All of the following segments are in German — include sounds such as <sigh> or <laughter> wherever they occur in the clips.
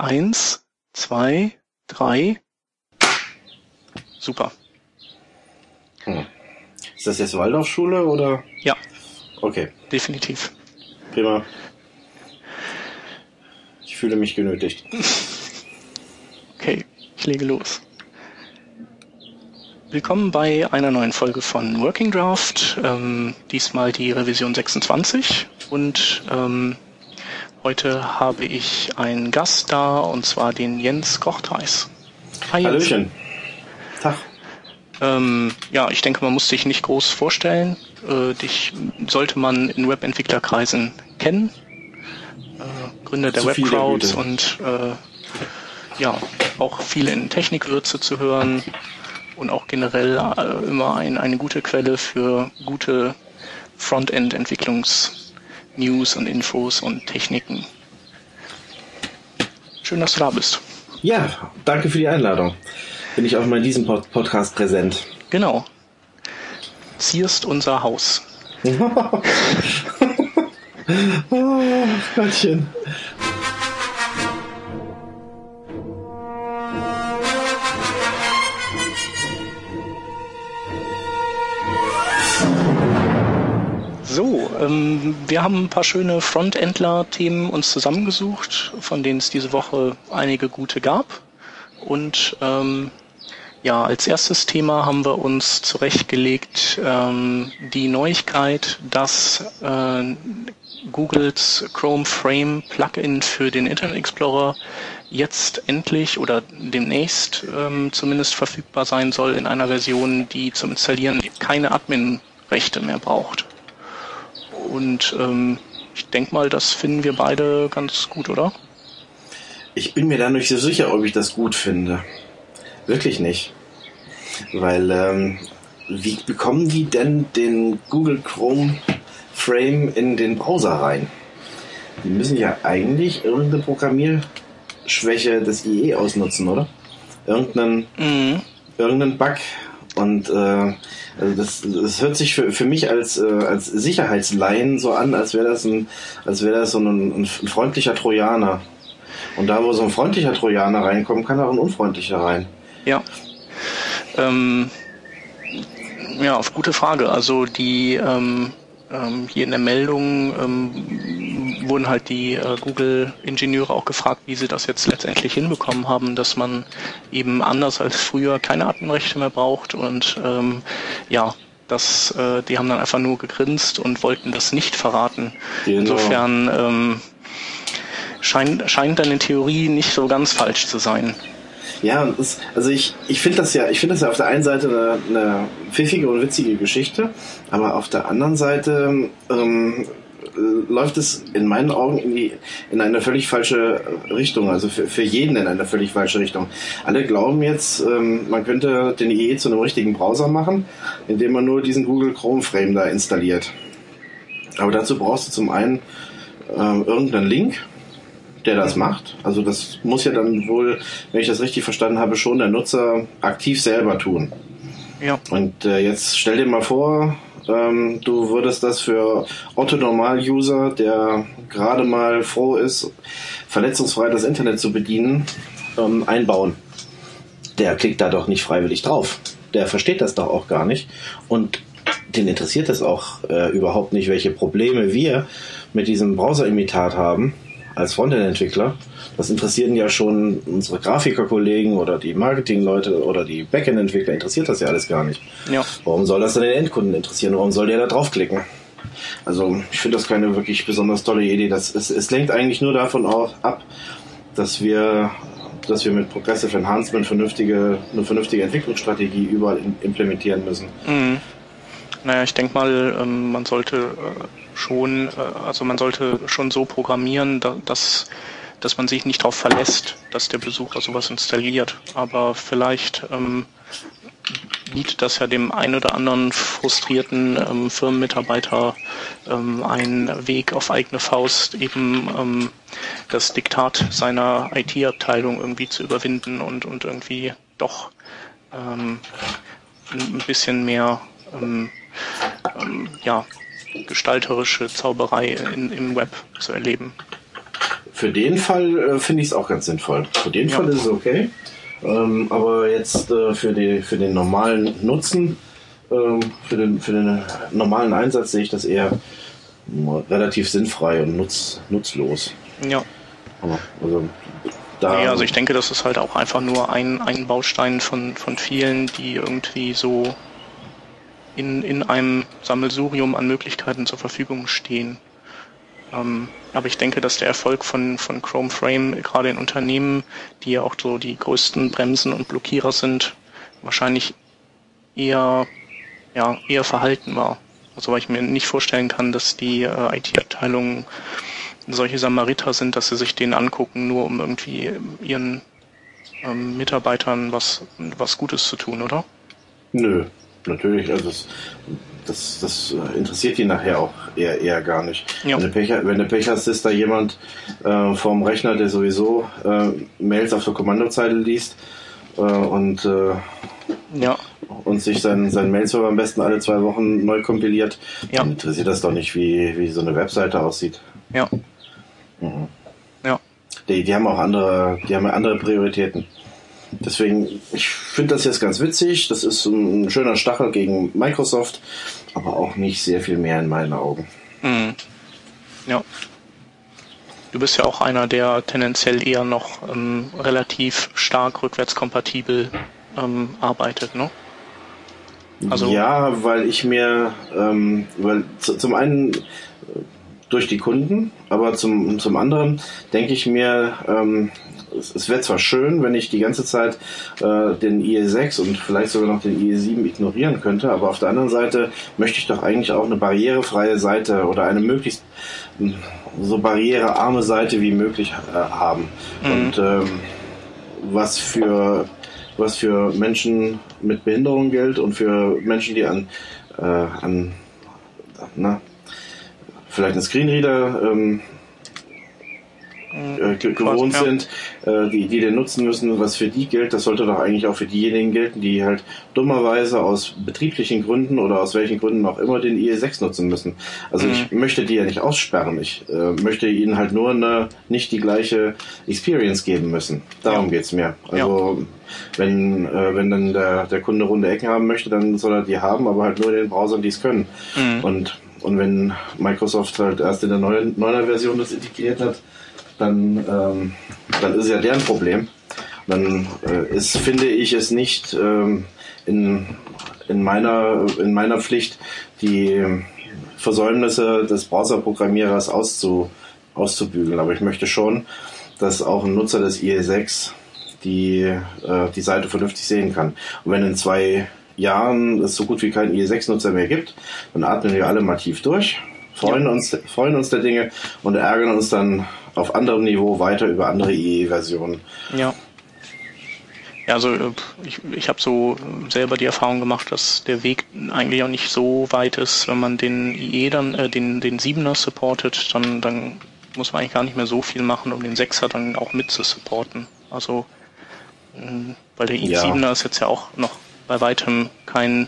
Eins, zwei, drei. Super. Hm. Ist das jetzt Waldorfschule oder? Ja. Okay. Definitiv. Prima. Ich fühle mich genötigt. Okay, ich lege los. Willkommen bei einer neuen Folge von Working Draft. Ähm, diesmal die Revision 26 und ähm, heute habe ich einen Gast da und zwar den Jens Kochtheis. Hi Jens. Hallöchen. Tag. Ähm, ja, ich denke, man muss dich nicht groß vorstellen. Äh, dich sollte man in Webentwicklerkreisen kennen. Äh, Gründer der Webcrowds und äh, ja, auch viele in Technikwürze zu hören und auch generell äh, immer ein, eine gute Quelle für gute Frontend-Entwicklungs-News und Infos und Techniken. Schön, dass du da bist. Ja, danke für die Einladung. Bin ich auch mal in diesem Pod Podcast präsent. Genau. Zierst unser Haus. <laughs> oh, Gottchen. Ähm, wir haben ein paar schöne Frontendler-Themen uns zusammengesucht, von denen es diese Woche einige gute gab. Und ähm, ja, als erstes Thema haben wir uns zurechtgelegt ähm, die Neuigkeit, dass äh, Googles Chrome Frame Plugin für den Internet Explorer jetzt endlich oder demnächst ähm, zumindest verfügbar sein soll in einer Version, die zum Installieren keine Admin-Rechte mehr braucht. Und ähm, ich denke mal, das finden wir beide ganz gut, oder? Ich bin mir da nicht so sicher, ob ich das gut finde. Wirklich nicht. Weil, ähm, wie bekommen die denn den Google Chrome Frame in den Browser rein? Die müssen ja eigentlich irgendeine Programmierschwäche des IE ausnutzen, oder? Irgendeinen, mhm. irgendeinen Bug. Und äh, also das, das hört sich für, für mich als, äh, als Sicherheitsleien so an, als wäre das ein, als wäre das so ein, ein, freundlicher Trojaner. Und da, wo so ein freundlicher Trojaner reinkommt, kann auch ein unfreundlicher rein. Ja. Ähm, ja, auf gute Frage. Also die ähm, ähm, hier in der Meldung ähm, wurden halt die äh, Google-Ingenieure auch gefragt, wie sie das jetzt letztendlich hinbekommen haben, dass man eben anders als früher keine Adminrechte mehr braucht und ähm, ja, das, äh, die haben dann einfach nur gegrinst und wollten das nicht verraten. Genau. Insofern ähm, scheint, scheint dann in Theorie nicht so ganz falsch zu sein. Ja, das, also ich, ich finde das ja, ich finde das ja auf der einen Seite eine, eine pfiffige und witzige Geschichte, aber auf der anderen Seite ähm, läuft es in meinen Augen in, die, in eine völlig falsche Richtung, also für, für jeden in eine völlig falsche Richtung. Alle glauben jetzt, ähm, man könnte den IE zu einem richtigen Browser machen, indem man nur diesen Google Chrome Frame da installiert. Aber dazu brauchst du zum einen ähm, irgendeinen Link, der das macht. Also das muss ja dann wohl, wenn ich das richtig verstanden habe, schon der Nutzer aktiv selber tun. Ja. Und äh, jetzt stell dir mal vor, ähm, du würdest das für Otto-Normal-User, der gerade mal froh ist, verletzungsfrei das Internet zu bedienen, ähm, einbauen. Der klickt da doch nicht freiwillig drauf. Der versteht das doch auch gar nicht. Und den interessiert es auch äh, überhaupt nicht, welche Probleme wir mit diesem Browser-Imitat haben als Frontend-Entwickler. Das interessieren ja schon unsere Grafikerkollegen oder die Marketingleute oder die Backend-Entwickler. Interessiert das ja alles gar nicht. Ja. Warum soll das dann den Endkunden interessieren? Warum soll der da draufklicken? Also ich finde das keine wirklich besonders tolle Idee. Das, es, es lenkt eigentlich nur davon auch ab, dass wir dass wir mit Progressive Enhancement vernünftige, eine vernünftige Entwicklungsstrategie überall in, implementieren müssen. Mhm. Naja, ich denke mal, ähm, man sollte äh, schon, äh, also man sollte schon so programmieren, dass, dass man sich nicht darauf verlässt, dass der Besucher sowas installiert. Aber vielleicht ähm, bietet das ja dem einen oder anderen frustrierten ähm, Firmenmitarbeiter ähm, einen Weg auf eigene Faust, eben ähm, das Diktat seiner IT-Abteilung irgendwie zu überwinden und, und irgendwie doch ähm, ein bisschen mehr ähm, ähm, ja, gestalterische Zauberei in, im Web zu erleben. für den Fall äh, finde ich es auch ganz sinnvoll. Für den ja. Fall ist es okay. Ähm, aber jetzt äh, für, die, für den normalen Nutzen, ähm, für, den, für den normalen Einsatz sehe ich das eher relativ sinnfrei und nutz, nutzlos. Ja. Also, da nee, also ich denke, das ist halt auch einfach nur ein, ein Baustein von, von vielen, die irgendwie so in, in einem Sammelsurium an Möglichkeiten zur Verfügung stehen. Ähm, aber ich denke, dass der Erfolg von, von Chrome Frame gerade in Unternehmen, die ja auch so die größten Bremsen und Blockierer sind, wahrscheinlich eher, ja, eher verhalten war. Also weil ich mir nicht vorstellen kann, dass die äh, IT-Abteilungen solche Samariter sind, dass sie sich den angucken, nur um irgendwie ihren ähm, Mitarbeitern was, was Gutes zu tun, oder? Nö, natürlich. Also es, das, das interessiert die nachher auch eher, eher gar nicht. Ja. Wenn, du Pech, wenn du Pech hast, ist da jemand äh, vorm Rechner, der sowieso äh, Mails auf der Kommandozeile liest äh, und, äh, ja. und sich sein, sein Mailserver am besten alle zwei Wochen neu kompiliert, ja. dann interessiert das doch nicht, wie, wie so eine Webseite aussieht. Ja. Mhm. Ja. Die, die haben auch andere, die haben andere Prioritäten. Deswegen, ich finde das jetzt ganz witzig. Das ist ein schöner Stachel gegen Microsoft, aber auch nicht sehr viel mehr in meinen Augen. Mhm. Ja. Du bist ja auch einer, der tendenziell eher noch ähm, relativ stark rückwärtskompatibel ähm, arbeitet, ne? Also ja, weil ich mir, ähm, weil zum einen durch die Kunden, aber zum, zum anderen denke ich mir, ähm, es, es wäre zwar schön, wenn ich die ganze Zeit äh, den IE6 und vielleicht sogar noch den IE7 ignorieren könnte, aber auf der anderen Seite möchte ich doch eigentlich auch eine barrierefreie Seite oder eine möglichst so barrierearme Seite wie möglich äh, haben. Mhm. Und ähm, was für was für Menschen mit Behinderung gilt und für Menschen, die an, äh, an na, vielleicht einen Screenreader ähm, äh, gewohnt ja. sind, äh, die, die den nutzen müssen, was für die gilt, das sollte doch eigentlich auch für diejenigen gelten, die halt dummerweise aus betrieblichen Gründen oder aus welchen Gründen auch immer den IE6 nutzen müssen. Also mhm. ich möchte die ja nicht aussperren, ich äh, möchte ihnen halt nur eine, nicht die gleiche Experience geben müssen. Darum ja. geht's mir. Also ja. wenn, äh, wenn dann der, der Kunde runde Ecken haben möchte, dann soll er die haben, aber halt nur in den Browsern, die es können. Mhm. Und und wenn Microsoft halt erst in der neuen, neuner Version das integriert hat, dann, ähm, dann ist es ja deren Problem. Dann äh, ist, finde ich es nicht ähm, in, in, meiner, in meiner Pflicht, die Versäumnisse des Browserprogrammierers auszu, auszubügeln. Aber ich möchte schon, dass auch ein Nutzer des IE6 die, äh, die Seite vernünftig sehen kann. Und wenn in zwei Jahren es so gut wie keinen IE6-Nutzer mehr gibt, dann atmen wir alle mal tief durch, freuen, ja. uns, freuen uns der Dinge und ärgern uns dann auf anderem Niveau weiter über andere IE-Versionen. Ja. Ja, also äh, ich, ich habe so selber die Erfahrung gemacht, dass der Weg eigentlich auch nicht so weit ist, wenn man den IE dann, äh, den, den 7er supportet, dann, dann muss man eigentlich gar nicht mehr so viel machen, um den 6er dann auch mit zu supporten. Also, weil der i7er ja. ist jetzt ja auch noch bei weitem kein,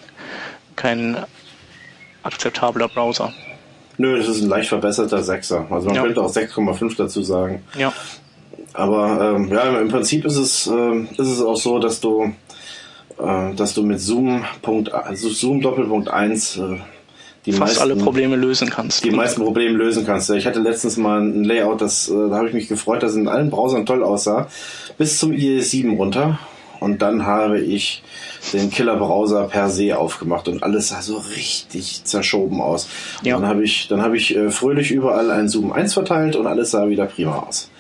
kein akzeptabler Browser. Nö, das ist ein leicht verbesserter Sechser. Also man ja. könnte auch 6,5 dazu sagen. Ja. Aber ähm, ja, im Prinzip ist es, äh, ist es auch so, dass du, äh, dass du mit Zoom Punkt, also Zoom Doppelpunkt 1 äh, die fast meisten, alle Probleme lösen kannst. Die meisten Probleme lösen kannst. Ich hatte letztens mal ein Layout, das, äh, da habe ich mich gefreut, dass es in allen Browsern toll aussah, bis zum IE7 runter. Und dann habe ich den Killer-Browser per se aufgemacht und alles sah so richtig zerschoben aus. Ja. Dann habe ich, dann habe ich äh, fröhlich überall ein Zoom 1 verteilt und alles sah wieder prima aus.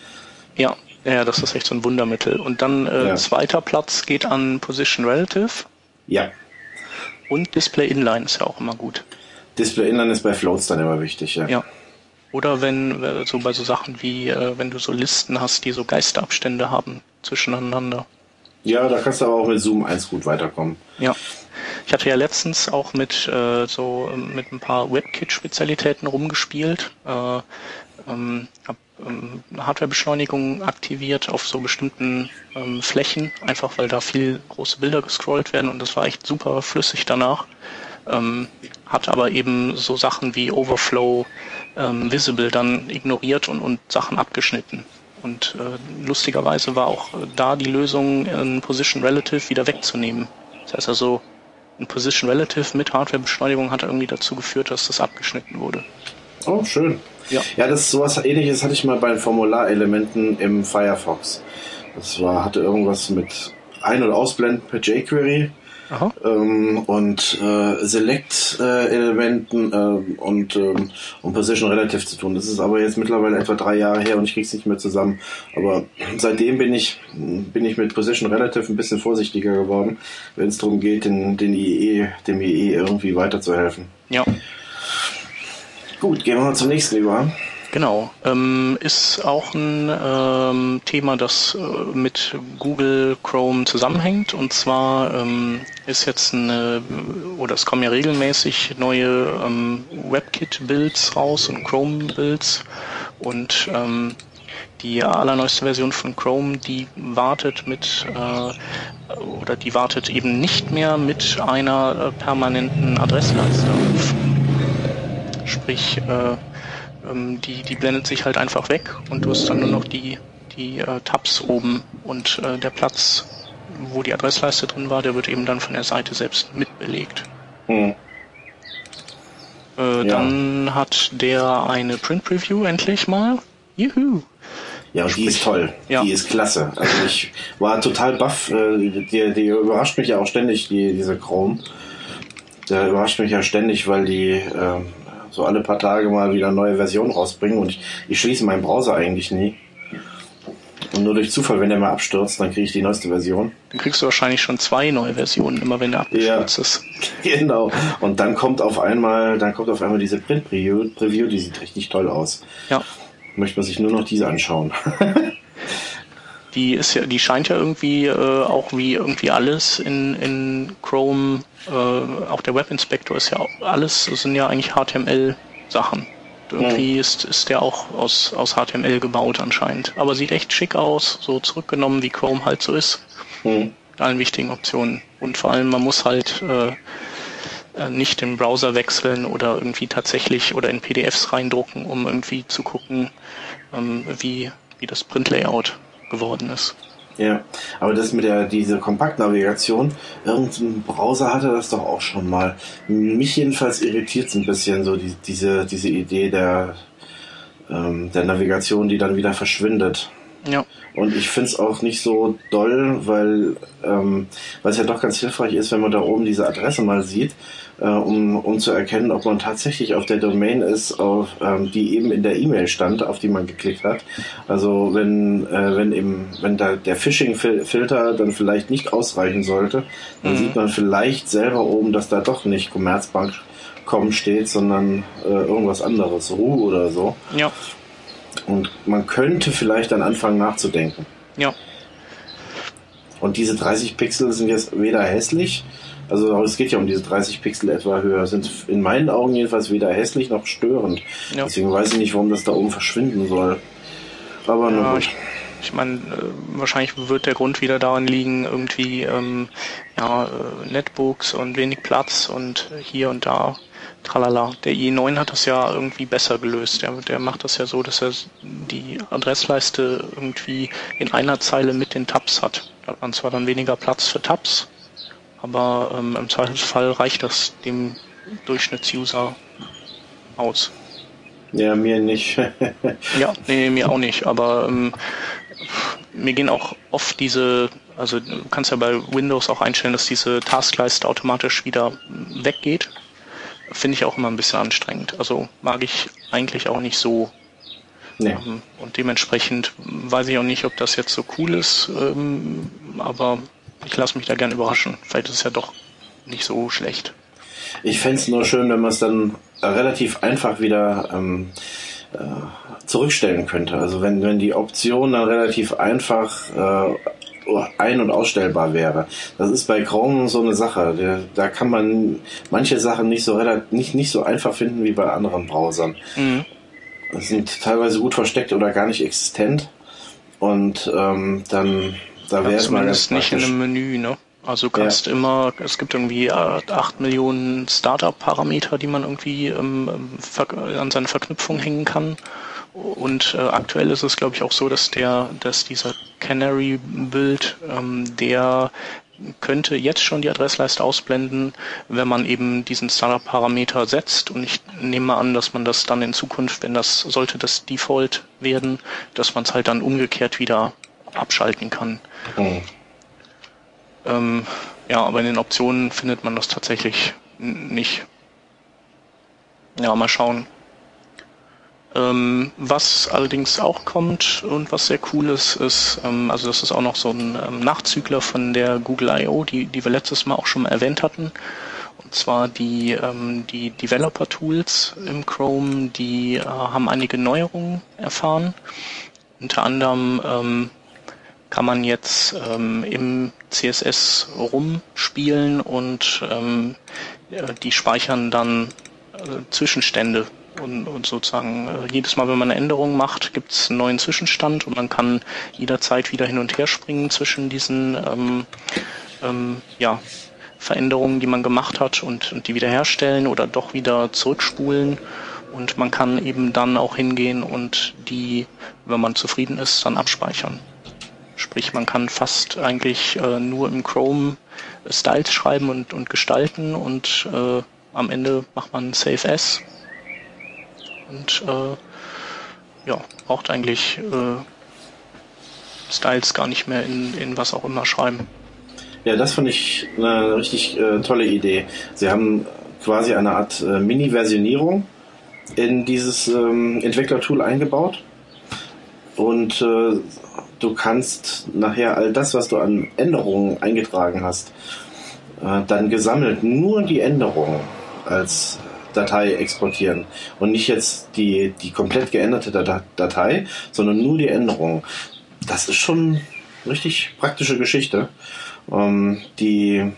Ja, ja, das ist echt so ein Wundermittel. Und dann äh, ja. zweiter Platz geht an Position Relative. Ja. Und Display Inline ist ja auch immer gut. Display Inline ist bei Floats dann immer wichtig, ja. Ja. Oder wenn, äh, so bei so Sachen wie, äh, wenn du so Listen hast, die so Geisterabstände haben zwischeneinander. Ja, da kannst du aber auch mit Zoom 1 gut weiterkommen. Ja. Ich hatte ja letztens auch mit äh, so mit ein paar WebKit-Spezialitäten rumgespielt. Äh, ähm, hab ähm, Hardwarebeschleunigung aktiviert auf so bestimmten ähm, Flächen, einfach weil da viel große Bilder gescrollt werden und das war echt super flüssig danach. Ähm, hat aber eben so Sachen wie Overflow ähm, Visible dann ignoriert und, und Sachen abgeschnitten. Und äh, lustigerweise war auch da die Lösung, ein Position Relative wieder wegzunehmen. Das heißt also, ein Position Relative mit Hardware-Beschleunigung hat irgendwie dazu geführt, dass das abgeschnitten wurde. Oh, schön. Ja, ja das sowas ähnliches hatte ich mal bei den Formularelementen im Firefox. Das war, hatte irgendwas mit Ein- und Ausblenden per jQuery ähm, und äh, Select-Elementen äh, und, ähm, und Position Relative zu tun. Das ist aber jetzt mittlerweile etwa drei Jahre her und ich krieg's nicht mehr zusammen. Aber seitdem bin ich bin ich mit Position Relative ein bisschen vorsichtiger geworden, wenn es darum geht, den, den IE, dem IE irgendwie weiterzuhelfen. Ja. Gut, gehen wir mal zum nächsten über. Genau, ähm, ist auch ein ähm, Thema, das äh, mit Google Chrome zusammenhängt. Und zwar ähm, ist jetzt eine, oder es kommen ja regelmäßig neue ähm, WebKit-Builds raus und Chrome-Builds. Und ähm, die allerneueste Version von Chrome, die wartet mit äh, oder die wartet eben nicht mehr mit einer äh, permanenten Adressleiste auf. Sprich, äh, ähm, die, die blendet sich halt einfach weg und du hast dann nur noch die, die äh, Tabs oben und äh, der Platz, wo die Adressleiste drin war, der wird eben dann von der Seite selbst mitbelegt. Hm. Äh, ja. Dann hat der eine Print Preview endlich mal. Juhu! Ja, die ist toll. Ja. Die ist klasse. Also ich war total baff. Äh, die, die überrascht mich ja auch ständig, die, diese Chrome. Der überrascht mich ja ständig, weil die ähm, so alle paar Tage mal wieder neue Versionen rausbringen und ich, ich schließe meinen Browser eigentlich nie. Und nur durch Zufall, wenn der mal abstürzt, dann kriege ich die neueste Version. Dann kriegst du wahrscheinlich schon zwei neue Versionen, immer wenn der abgestürzt ja, ist. <laughs> Genau. Und dann kommt auf einmal, dann kommt auf einmal diese Print Preview, Preview die sieht richtig toll aus. Ja. Möchte man sich nur noch diese anschauen. <laughs> die ist ja, die scheint ja irgendwie äh, auch wie irgendwie alles in, in Chrome äh, auch der Webinspektor ist ja alles, das sind ja eigentlich HTML-Sachen. Irgendwie mhm. ist, ist der auch aus, aus HTML gebaut anscheinend. Aber sieht echt schick aus, so zurückgenommen, wie Chrome halt so ist. Mhm. Allen wichtigen Optionen. Und vor allem, man muss halt äh, äh nicht den Browser wechseln oder irgendwie tatsächlich oder in PDFs reindrucken, um irgendwie zu gucken, ähm, wie, wie das Print-Layout geworden ist. Ja, aber das mit der diese Kompaktnavigation, irgendein Browser hatte das doch auch schon mal. Mich jedenfalls irritiert es ein bisschen so die, diese diese Idee der ähm, der Navigation, die dann wieder verschwindet. Ja. Und ich finde es auch nicht so doll, weil ähm, es ja doch ganz hilfreich ist, wenn man da oben diese Adresse mal sieht äh, um, um zu erkennen, ob man tatsächlich auf der Domain ist, auf, ähm, die eben in der E-Mail stand, auf die man geklickt hat. Also wenn, äh, wenn eben, wenn da der Phishing-Filter dann vielleicht nicht ausreichen sollte, dann mhm. sieht man vielleicht selber oben, dass da doch nicht Commerzbank.com steht, sondern äh, irgendwas anderes, Ru oder so. Ja. Und man könnte vielleicht dann anfangen nachzudenken. Ja. Und diese 30 Pixel sind jetzt weder hässlich, also es geht ja um diese 30 Pixel etwa höher, sind in meinen Augen jedenfalls weder hässlich noch störend. Ja. Deswegen weiß ich nicht, warum das da oben verschwinden soll. Aber ja, nur gut. Ich, ich meine, äh, wahrscheinlich wird der Grund wieder daran liegen, irgendwie ähm, ja, äh, Netbooks und wenig Platz und hier und da. Tralala. Der i9 hat das ja irgendwie besser gelöst. Der, der macht das ja so, dass er die Adressleiste irgendwie in einer Zeile mit den Tabs hat. Da hat man zwar dann weniger Platz für Tabs, aber ähm, im Zweifelsfall reicht das dem Durchschnittsuser aus. Ja, mir nicht. <laughs> ja, nee, mir auch nicht, aber ähm, mir gehen auch oft diese, also du kannst ja bei Windows auch einstellen, dass diese Taskleiste automatisch wieder weggeht. Finde ich auch immer ein bisschen anstrengend. Also mag ich eigentlich auch nicht so. Nee. Ähm, und dementsprechend weiß ich auch nicht, ob das jetzt so cool ist, ähm, aber ich lasse mich da gern überraschen. Vielleicht ist es ja doch nicht so schlecht. Ich fände es nur schön, wenn man es dann relativ einfach wieder ähm, äh, zurückstellen könnte. Also wenn, wenn die Option dann relativ einfach äh, ein- und ausstellbar wäre. Das ist bei Chrome so eine Sache. Da kann man manche Sachen nicht so nicht, nicht so einfach finden wie bei anderen Browsern. Mhm. Das sind teilweise gut versteckt oder gar nicht existent. Und ähm, dann da wäre es mal nicht in einem Menü, ne? Also kannst ja. immer, es gibt irgendwie acht Millionen Startup-Parameter, die man irgendwie ähm, an seine Verknüpfung hängen kann. Und äh, aktuell ist es, glaube ich, auch so, dass der, dass dieser Canary-Build, ähm, der könnte jetzt schon die Adressleiste ausblenden, wenn man eben diesen Startup-Parameter setzt. Und ich nehme mal an, dass man das dann in Zukunft, wenn das sollte das Default werden, dass man es halt dann umgekehrt wieder abschalten kann. Mhm. Ähm, ja, aber in den Optionen findet man das tatsächlich nicht. Ja, mal schauen. Ähm, was allerdings auch kommt und was sehr cool ist, ist, ähm, also das ist auch noch so ein ähm, Nachzügler von der Google I.O., die, die wir letztes Mal auch schon mal erwähnt hatten. Und zwar die, ähm, die Developer Tools im Chrome, die äh, haben einige Neuerungen erfahren. Unter anderem ähm, kann man jetzt ähm, im CSS rumspielen und ähm, die speichern dann äh, Zwischenstände und, und sozusagen äh, jedes Mal, wenn man eine Änderung macht, gibt es einen neuen Zwischenstand und man kann jederzeit wieder hin und her springen zwischen diesen ähm, ähm, ja, Veränderungen, die man gemacht hat und, und die wiederherstellen oder doch wieder zurückspulen. Und man kann eben dann auch hingehen und die, wenn man zufrieden ist, dann abspeichern. Sprich, man kann fast eigentlich äh, nur im Chrome Styles schreiben und, und gestalten und äh, am Ende macht man Save As und äh, ja, braucht eigentlich äh, Styles gar nicht mehr in, in was auch immer schreiben. Ja, das fand ich eine richtig äh, tolle Idee. Sie haben quasi eine Art äh, Mini-Versionierung in dieses ähm, Entwicklertool eingebaut und äh, du kannst nachher all das, was du an Änderungen eingetragen hast, äh, dann gesammelt nur die Änderungen als Datei exportieren und nicht jetzt die, die komplett geänderte Datei, sondern nur die Änderungen. Das ist schon richtig praktische Geschichte, ähm, die,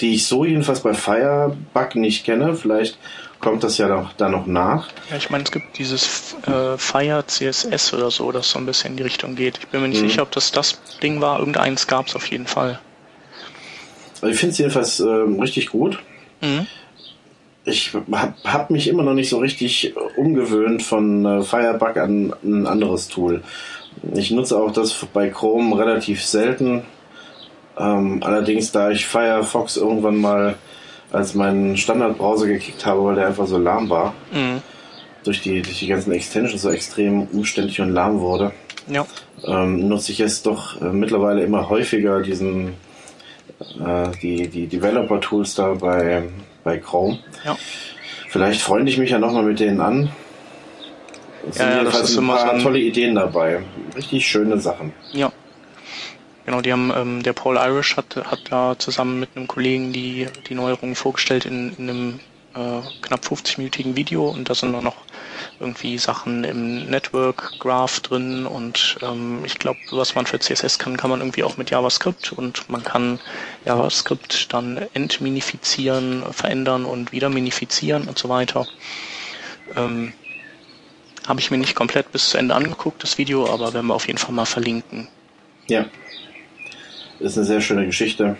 die ich so jedenfalls bei Firebug nicht kenne. Vielleicht kommt das ja noch, da noch nach. Ja, ich meine, es gibt dieses äh, Fire CSS oder so, das so ein bisschen in die Richtung geht. Ich bin mir nicht mhm. sicher, ob das das Ding war. Irgendeins gab es auf jeden Fall. Also ich finde es jedenfalls äh, richtig gut. Mhm ich habe hab mich immer noch nicht so richtig umgewöhnt von äh, Firebug an ein anderes Tool. Ich nutze auch das bei Chrome relativ selten. Ähm, allerdings, da ich Firefox irgendwann mal als meinen Standardbrowser gekickt habe, weil der einfach so lahm war, mhm. durch, die, durch die ganzen Extensions so extrem umständlich und lahm wurde, ja. ähm, nutze ich jetzt doch äh, mittlerweile immer häufiger diesen äh, die, die Developer-Tools da bei bei Chrome. Ja. Vielleicht freunde ich mich ja nochmal mit denen an. Es ja, sind ja, jedenfalls ein paar tolle Ideen dabei. Richtig schöne Sachen. Ja. Genau, die haben, ähm, der Paul Irish hat, hat da zusammen mit einem Kollegen die, die Neuerungen vorgestellt in, in einem äh, knapp 50-minütigen Video und da sind noch irgendwie Sachen im Network Graph drin und ähm, ich glaube, was man für CSS kann, kann man irgendwie auch mit JavaScript und man kann JavaScript dann entminifizieren, verändern und wieder minifizieren und so weiter. Ähm, Habe ich mir nicht komplett bis zu Ende angeguckt, das Video, aber werden wir auf jeden Fall mal verlinken. Ja. Das ist eine sehr schöne Geschichte.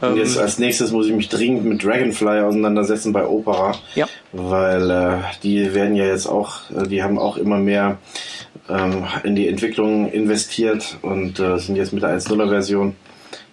Und jetzt ähm, als nächstes muss ich mich dringend mit Dragonfly auseinandersetzen bei Opera. Ja. Weil äh, die werden ja jetzt auch, äh, die haben auch immer mehr ähm, in die Entwicklung investiert und äh, sind jetzt mit der 1.0er Version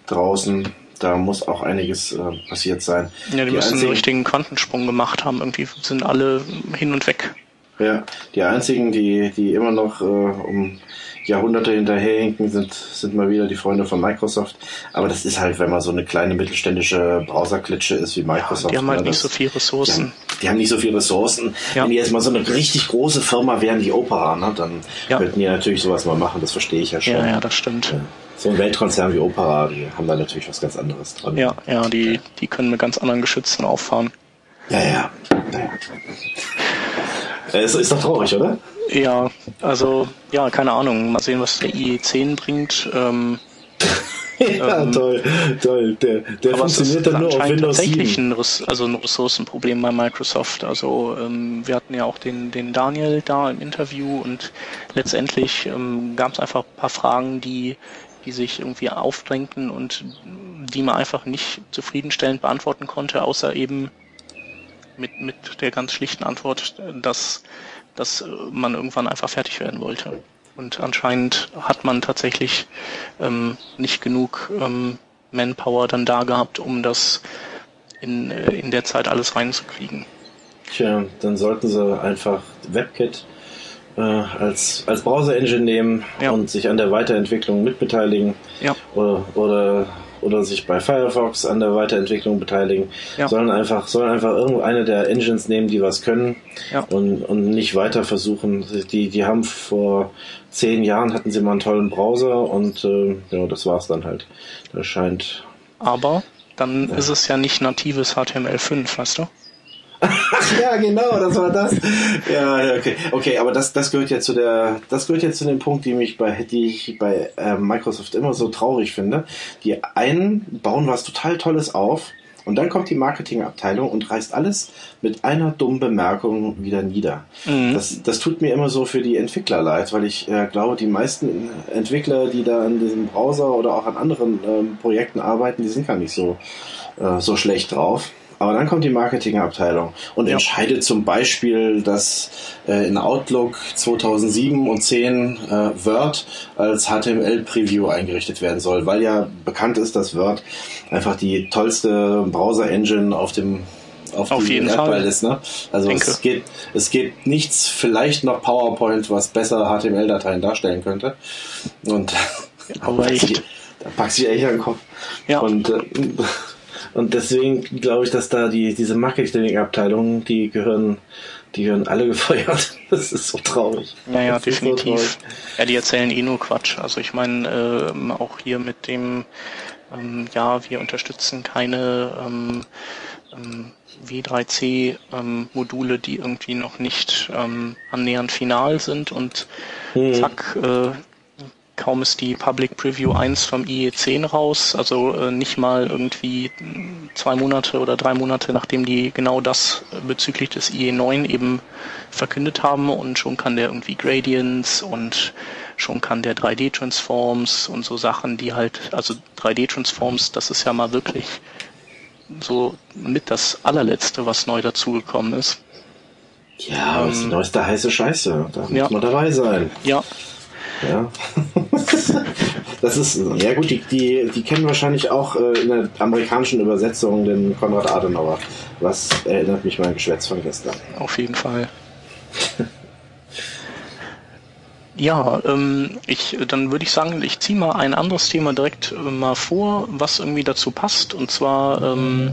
draußen. Da muss auch einiges äh, passiert sein. Ja, die, die müssen einen richtigen Quantensprung gemacht haben. Irgendwie sind alle hin und weg. Ja, die einzigen, die, die immer noch äh, um Jahrhunderte hinterherhinken, sind, sind mal wieder die Freunde von Microsoft. Aber das ist halt, wenn man so eine kleine mittelständische Browserklitsche ist wie Microsoft. Ja, die haben halt ne, nicht so viel Ressourcen. Die haben, die haben, nicht so viel Ressourcen. Ja. Wenn die jetzt mal so eine richtig große Firma wären wie Opera, ne, dann ja. könnten die natürlich sowas mal machen, das verstehe ich ja schon. Ja, ja, das stimmt. So ein Weltkonzern wie Opera, die haben da natürlich was ganz anderes dran. Ja, ja, die, die können mit ganz anderen Geschützen auffahren. Ja, ja. ja. Es ist doch traurig, oder? Ja, also, ja, keine Ahnung. Mal sehen, was der IE10 bringt. Ähm, <laughs> ja, ähm, toll, toll. Der, der funktioniert dann nur auf Windows tatsächlich 7. Ein, also ein Ressourcenproblem bei Microsoft. Also ähm, wir hatten ja auch den, den Daniel da im Interview und letztendlich ähm, gab es einfach ein paar Fragen, die, die sich irgendwie aufdrängten und die man einfach nicht zufriedenstellend beantworten konnte, außer eben mit, mit der ganz schlichten Antwort, dass dass äh, man irgendwann einfach fertig werden wollte. Und anscheinend hat man tatsächlich ähm, nicht genug ähm, Manpower dann da gehabt, um das in, äh, in der Zeit alles reinzukriegen. Tja, dann sollten sie einfach WebKit äh, als, als Browser-Engine nehmen ja. und sich an der Weiterentwicklung mitbeteiligen. Ja. Oder, oder, oder sich bei Firefox an der Weiterentwicklung beteiligen. Ja. Sollen einfach, sollen einfach irgendeine der Engines nehmen, die was können ja. und, und nicht weiter versuchen. Die, die haben vor zehn Jahren hatten sie mal einen tollen Browser und äh, ja, das war's dann halt. Das scheint. Aber dann ja. ist es ja nicht natives HTML5, weißt du? Ja, genau, das war das. Ja, okay. Okay, aber das, das gehört ja zu der, das gehört ja zu dem Punkt, die mich bei, die ich bei äh, Microsoft immer so traurig finde. Die einen bauen was total Tolles auf und dann kommt die Marketingabteilung und reißt alles mit einer dummen Bemerkung wieder nieder. Mhm. Das, das tut mir immer so für die Entwickler leid, weil ich äh, glaube, die meisten Entwickler, die da an diesem Browser oder auch an anderen ähm, Projekten arbeiten, die sind gar nicht so, äh, so schlecht drauf. Aber dann kommt die Marketingabteilung und ja. entscheidet zum Beispiel, dass äh, in Outlook 2007 und 10 äh, Word als HTML-Preview eingerichtet werden soll, weil ja bekannt ist, dass Word einfach die tollste Browser-Engine auf dem auf, auf jeden Erdball Fall. ist. Ne? Also es geht, es geht nichts, vielleicht noch PowerPoint, was besser HTML-Dateien darstellen könnte. Und <laughs> aber echt. Da packst du echt an den Kopf. Ja. Und äh, und deswegen glaube ich, dass da die, diese Marketing-Abteilungen, die gehören, die gehören alle <laughs> gefeuert. Das ist so traurig. Naja, definitiv. So ja, die erzählen eh nur Quatsch. Also ich meine, ähm, auch hier mit dem, ähm, ja, wir unterstützen keine ähm, ähm, W3C-Module, die irgendwie noch nicht ähm, annähernd final sind und hm. zack, äh, kaum ist die Public Preview 1 vom IE10 raus, also äh, nicht mal irgendwie zwei Monate oder drei Monate, nachdem die genau das bezüglich des IE9 eben verkündet haben und schon kann der irgendwie Gradients und schon kann der 3D-Transforms und so Sachen, die halt, also 3D-Transforms, das ist ja mal wirklich so mit das allerletzte, was neu dazugekommen ist. Ja, ähm, das ist die neueste heiße Scheiße. Da ja. muss man dabei sein. Ja, ja. <laughs> das ist, ja gut, die, die, die kennen wahrscheinlich auch äh, in der amerikanischen Übersetzung den Konrad Adenauer. Was erinnert mich mein Geschwätz von gestern. Auf jeden Fall. Ja, ähm, ich, dann würde ich sagen, ich ziehe mal ein anderes Thema direkt äh, mal vor, was irgendwie dazu passt. Und zwar ähm,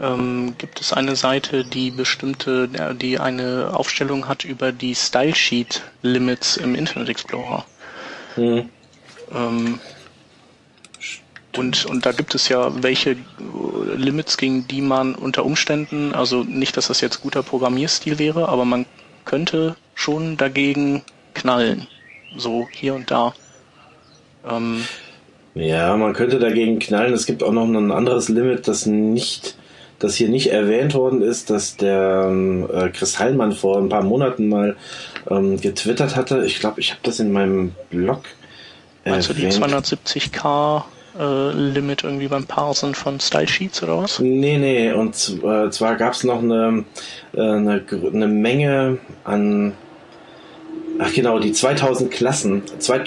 ähm, gibt es eine Seite, die bestimmte, die eine Aufstellung hat über die Style Sheet Limits im Internet Explorer. Mhm. Ähm, und, und da gibt es ja welche Limits, gegen die man unter Umständen, also nicht, dass das jetzt guter Programmierstil wäre, aber man könnte schon dagegen knallen. So hier und da. Ähm, ja, man könnte dagegen knallen. Es gibt auch noch ein anderes Limit, das nicht dass hier nicht erwähnt worden ist, dass der ähm, äh, Chris Heilmann vor ein paar Monaten mal ähm, getwittert hatte. Ich glaube, ich habe das in meinem Blog. Erwähnt. du die 270k äh, Limit irgendwie beim Parsen von Style Sheets oder was? Nee, nee, und äh, zwar gab es noch eine, äh, eine, eine Menge an Ach genau, die 2000 Klassen.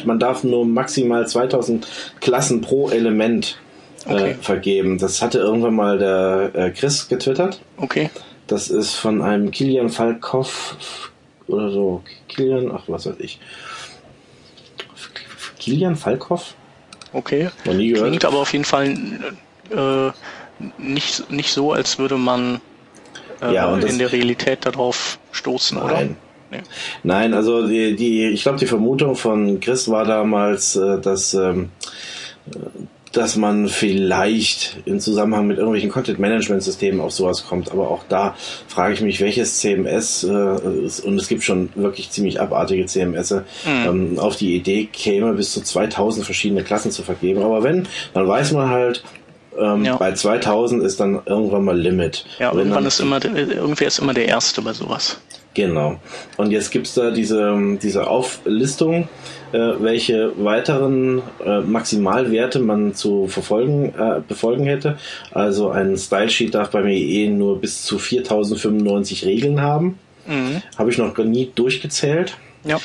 man darf nur maximal 2000 Klassen pro Element okay. äh, vergeben. Das hatte irgendwann mal der äh, Chris getwittert. Okay. Das ist von einem Kilian Falkov oder so. Kilian, ach was weiß ich. Kilian Falkov? Okay. Noch nie gehört. Klingt aber auf jeden Fall äh, nicht, nicht so, als würde man äh, ja, in der Realität darauf stoßen, nein. oder? Nee. Nein, also die, die ich glaube, die Vermutung von Chris war damals, äh, dass ähm, dass man vielleicht im Zusammenhang mit irgendwelchen Content-Management-Systemen auf sowas kommt. Aber auch da frage ich mich, welches CMS, äh, und es gibt schon wirklich ziemlich abartige CMS, mhm. ähm, auf die Idee käme, bis zu 2000 verschiedene Klassen zu vergeben. Aber wenn, dann weiß man halt, ähm, ja. bei 2000 ist dann irgendwann mal Limit. Ja, irgendwann ist immer, irgendwer ist immer der Erste bei sowas. Genau. Und jetzt gibt's da diese, diese Auflistung, welche weiteren äh, Maximalwerte man zu verfolgen, äh, befolgen hätte. Also ein Style Sheet darf bei mir eh nur bis zu 4095 Regeln haben. Mhm. Habe ich noch nie durchgezählt. Ja.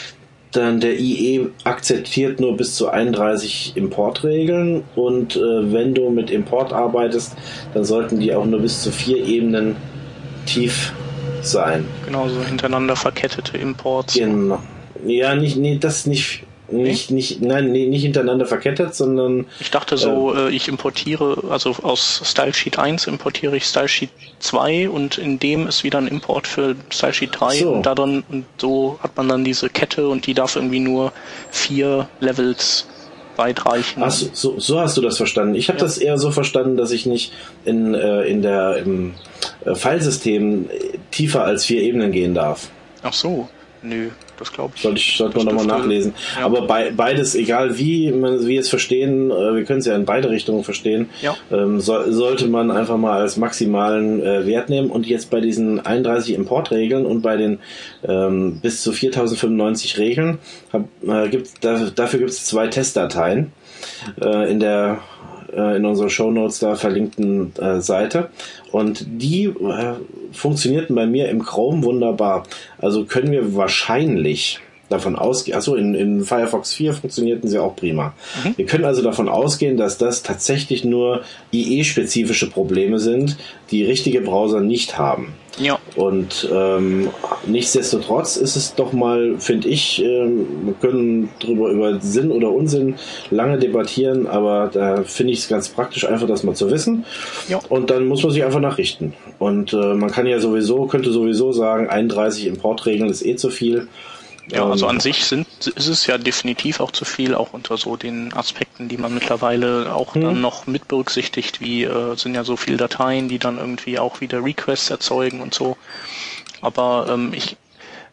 Dann der IE akzeptiert nur bis zu 31 Importregeln und äh, wenn du mit Import arbeitest, dann sollten die auch nur bis zu vier Ebenen tief sein. Genau, so hintereinander verkettete Imports. Genau. Ja, nicht, nee, das nicht nicht, nicht, nein, nee, nicht hintereinander verkettet, sondern. Ich dachte so, äh, ich importiere, also aus Stylesheet 1 importiere ich Stylesheet 2 und in dem ist wieder ein Import für Stylesheet 3 so. und da dann, und so hat man dann diese Kette und die darf irgendwie nur vier Levels weit reichen. Ach, so, so hast du das verstanden. Ich habe ja. das eher so verstanden, dass ich nicht in, äh, in der, im äh, Filesystem tiefer als vier Ebenen gehen darf. Ach so. Nö, das glaube ich. Sollte, ich, sollte man nochmal nachlesen. Ja. Aber bei, beides, egal wie wir es verstehen, äh, wir können es ja in beide Richtungen verstehen, ja. ähm, so, sollte man einfach mal als maximalen äh, Wert nehmen. Und jetzt bei diesen 31 Importregeln und bei den ähm, bis zu 4095 Regeln, hab, äh, gibt's, da, dafür gibt es zwei Testdateien äh, in der äh, in unserer Show Notes da verlinkten äh, Seite. Und die funktionierten bei mir im Chrome wunderbar. Also können wir wahrscheinlich davon ausgehen, achso, in, in Firefox 4 funktionierten sie auch prima. Mhm. Wir können also davon ausgehen, dass das tatsächlich nur IE-spezifische Probleme sind, die richtige Browser nicht haben. Ja. Und ähm, nichtsdestotrotz ist es doch mal, finde ich, ähm, wir können darüber über Sinn oder Unsinn lange debattieren, aber da finde ich es ganz praktisch, einfach das mal zu wissen. Ja. Und dann muss man sich einfach nachrichten. Und äh, man kann ja sowieso, könnte sowieso sagen, 31 Importregeln ist eh zu viel. Ja, also an sich sind, ist es ja definitiv auch zu viel, auch unter so den Aspekten, die man mittlerweile auch hm. dann noch mit berücksichtigt, wie äh, sind ja so viele Dateien, die dann irgendwie auch wieder Requests erzeugen und so. Aber ähm, ich,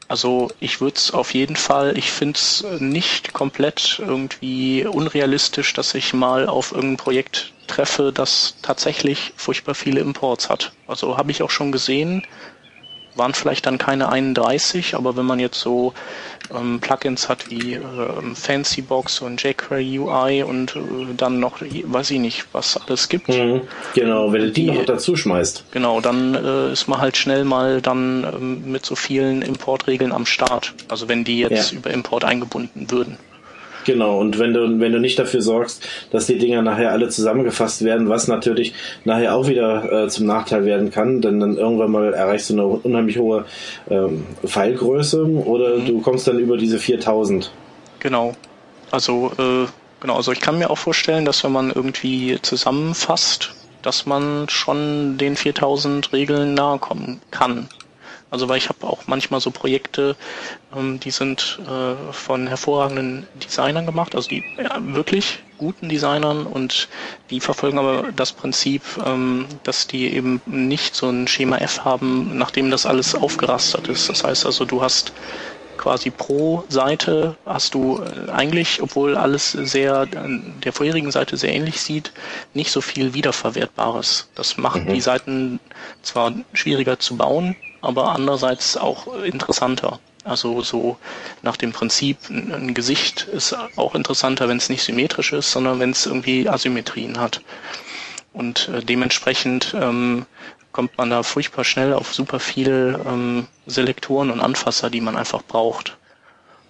also ich würde es auf jeden Fall, ich finde es nicht komplett irgendwie unrealistisch, dass ich mal auf irgendein Projekt treffe, das tatsächlich furchtbar viele Imports hat. Also habe ich auch schon gesehen, waren vielleicht dann keine 31, aber wenn man jetzt so ähm, Plugins hat wie ähm, Fancybox und jQuery UI und äh, dann noch, weiß ich nicht, was alles gibt. Mhm, genau, wenn du die, die noch dazu schmeißt. Genau, dann äh, ist man halt schnell mal dann ähm, mit so vielen Importregeln am Start. Also wenn die jetzt ja. über Import eingebunden würden. Genau, und wenn du, wenn du nicht dafür sorgst, dass die Dinger nachher alle zusammengefasst werden, was natürlich nachher auch wieder äh, zum Nachteil werden kann, denn dann irgendwann mal erreichst du eine unheimlich hohe ähm, Pfeilgröße oder mhm. du kommst dann über diese 4000. Genau. Also, äh, genau, also ich kann mir auch vorstellen, dass wenn man irgendwie zusammenfasst, dass man schon den 4000 Regeln nahe kommen kann. Also weil ich habe auch manchmal so Projekte, ähm, die sind äh, von hervorragenden Designern gemacht, also die ja, wirklich guten Designern und die verfolgen aber das Prinzip, ähm, dass die eben nicht so ein Schema F haben, nachdem das alles aufgerastert ist. Das heißt also, du hast quasi pro Seite hast du äh, eigentlich, obwohl alles sehr der vorherigen Seite sehr ähnlich sieht, nicht so viel Wiederverwertbares. Das macht mhm. die Seiten zwar schwieriger zu bauen, aber andererseits auch interessanter. Also so nach dem Prinzip, ein Gesicht ist auch interessanter, wenn es nicht symmetrisch ist, sondern wenn es irgendwie Asymmetrien hat. Und äh, dementsprechend ähm, kommt man da furchtbar schnell auf super viele ähm, Selektoren und Anfasser, die man einfach braucht.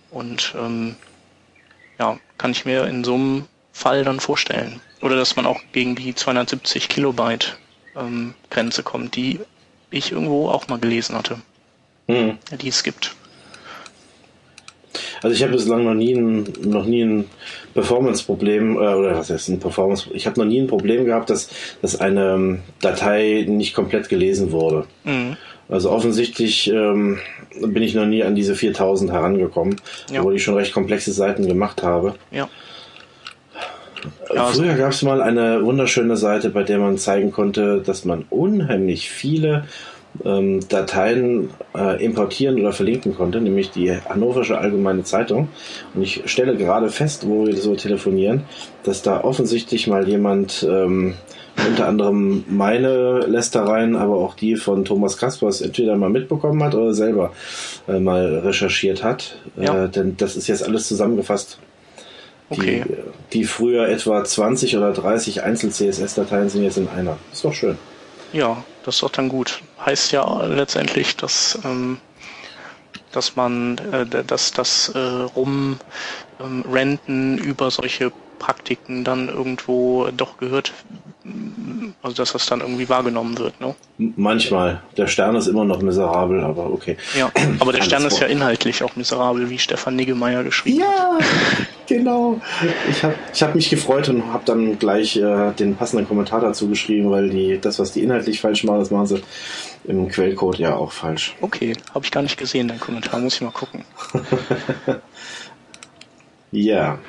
Und ähm, ja, kann ich mir in so einem Fall dann vorstellen. Oder dass man auch gegen die 270 Kilobyte ähm, Grenze kommt, die ich irgendwo auch mal gelesen hatte. Hm. Die es gibt. Also ich habe bislang noch nie ein, noch nie ein Performance-Problem, äh, oder was heißt ein Performance, ich habe noch nie ein Problem gehabt, dass, dass eine ähm, Datei nicht komplett gelesen wurde. Mhm. Also offensichtlich ähm, bin ich noch nie an diese 4000 herangekommen, ja. obwohl ich schon recht komplexe Seiten gemacht habe. Ja. Also Früher gab es mal eine wunderschöne Seite, bei der man zeigen konnte, dass man unheimlich viele ähm, Dateien äh, importieren oder verlinken konnte, nämlich die Hannoversche Allgemeine Zeitung. Und ich stelle gerade fest, wo wir so telefonieren, dass da offensichtlich mal jemand ähm, unter anderem meine Lästereien, aber auch die von Thomas Kaspers entweder mal mitbekommen hat oder selber äh, mal recherchiert hat. Ja. Äh, denn das ist jetzt alles zusammengefasst Okay. Die, die früher etwa 20 oder 30 Einzel-CSS-Dateien sind jetzt in einer. Ist doch schön. Ja, das ist doch dann gut. Heißt ja letztendlich, dass ähm, dass man äh, dass das äh, Rumrenten über solche Praktiken dann irgendwo doch gehört, also dass das dann irgendwie wahrgenommen wird, ne? Manchmal. Der Stern ist immer noch miserabel, aber okay. Ja, aber der Stern ist ja inhaltlich auch miserabel, wie Stefan Niggemeier geschrieben ja, hat. Ja, <laughs> genau. Ich habe ich hab mich gefreut und habe dann gleich äh, den passenden Kommentar dazu geschrieben, weil die das, was die inhaltlich falsch machen, das machen sie im Quellcode ja auch falsch. Okay, habe ich gar nicht gesehen, dein Kommentar, muss ich mal gucken. <laughs> ja.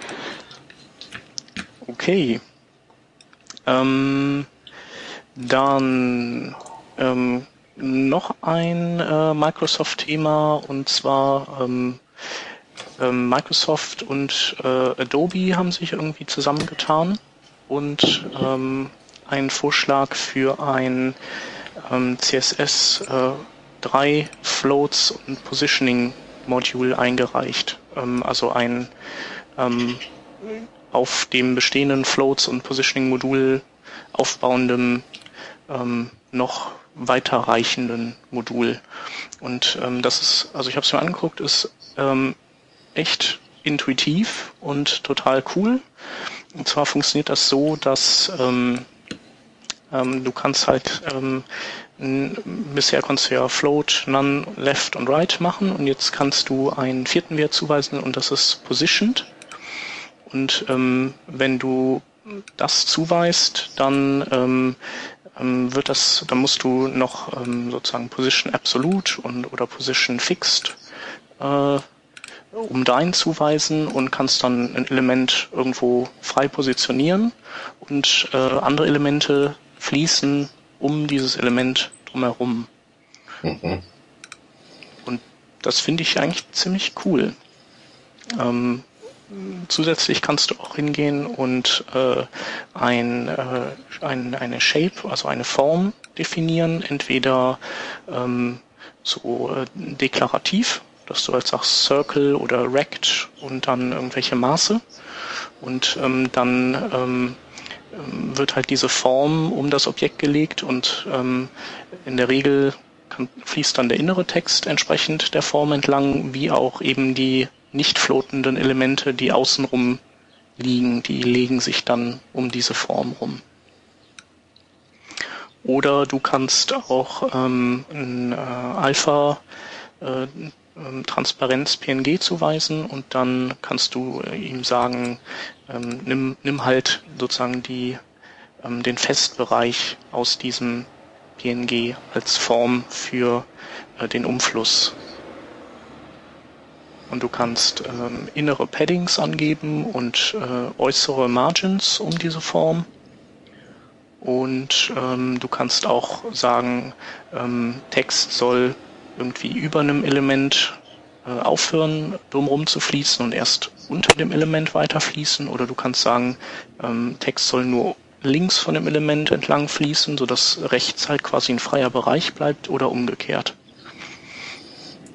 Okay. Ähm, dann ähm, noch ein äh, Microsoft-Thema und zwar ähm, ähm, Microsoft und äh, Adobe haben sich irgendwie zusammengetan und ähm, einen Vorschlag für ein ähm, CSS äh, 3 Floats und Positioning Module eingereicht. Ähm, also ein ähm, auf dem bestehenden Floats und Positioning Modul aufbauendem ähm, noch weiterreichenden Modul. Und ähm, das ist, also ich habe es mir angeguckt, ist ähm, echt intuitiv und total cool. Und zwar funktioniert das so, dass ähm, ähm, du kannst halt ähm, bisher konntest du ja Float, None, Left und Right machen und jetzt kannst du einen vierten Wert zuweisen und das ist Positioned. Und ähm, wenn du das zuweist, dann ähm, ähm, wird das, dann musst du noch ähm, sozusagen Position Absolute und oder Position Fixed äh, um dein zuweisen und kannst dann ein Element irgendwo frei positionieren und äh, andere Elemente fließen um dieses Element drumherum. Mhm. Und das finde ich eigentlich ziemlich cool. Ähm, Zusätzlich kannst du auch hingehen und äh, ein, äh, ein, eine Shape, also eine Form definieren, entweder ähm, so äh, deklarativ, dass du halt sagst Circle oder Rect und dann irgendwelche Maße. Und ähm, dann ähm, wird halt diese Form um das Objekt gelegt und ähm, in der Regel kann, fließt dann der innere Text entsprechend der Form entlang, wie auch eben die nicht floatenden Elemente, die außenrum liegen, die legen sich dann um diese Form rum. Oder du kannst auch ähm, ein äh, Alpha äh, ähm, Transparenz PNG zuweisen und dann kannst du äh, ihm sagen, ähm, nimm, nimm halt sozusagen die, ähm, den Festbereich aus diesem PNG als Form für äh, den Umfluss und du kannst ähm, innere Paddings angeben und äh, äußere Margins um diese Form. Und ähm, du kannst auch sagen, ähm, Text soll irgendwie über einem Element äh, aufhören, drumherum zu fließen und erst unter dem Element weiterfließen. Oder du kannst sagen, ähm, Text soll nur links von dem Element entlang fließen, sodass rechts halt quasi ein freier Bereich bleibt oder umgekehrt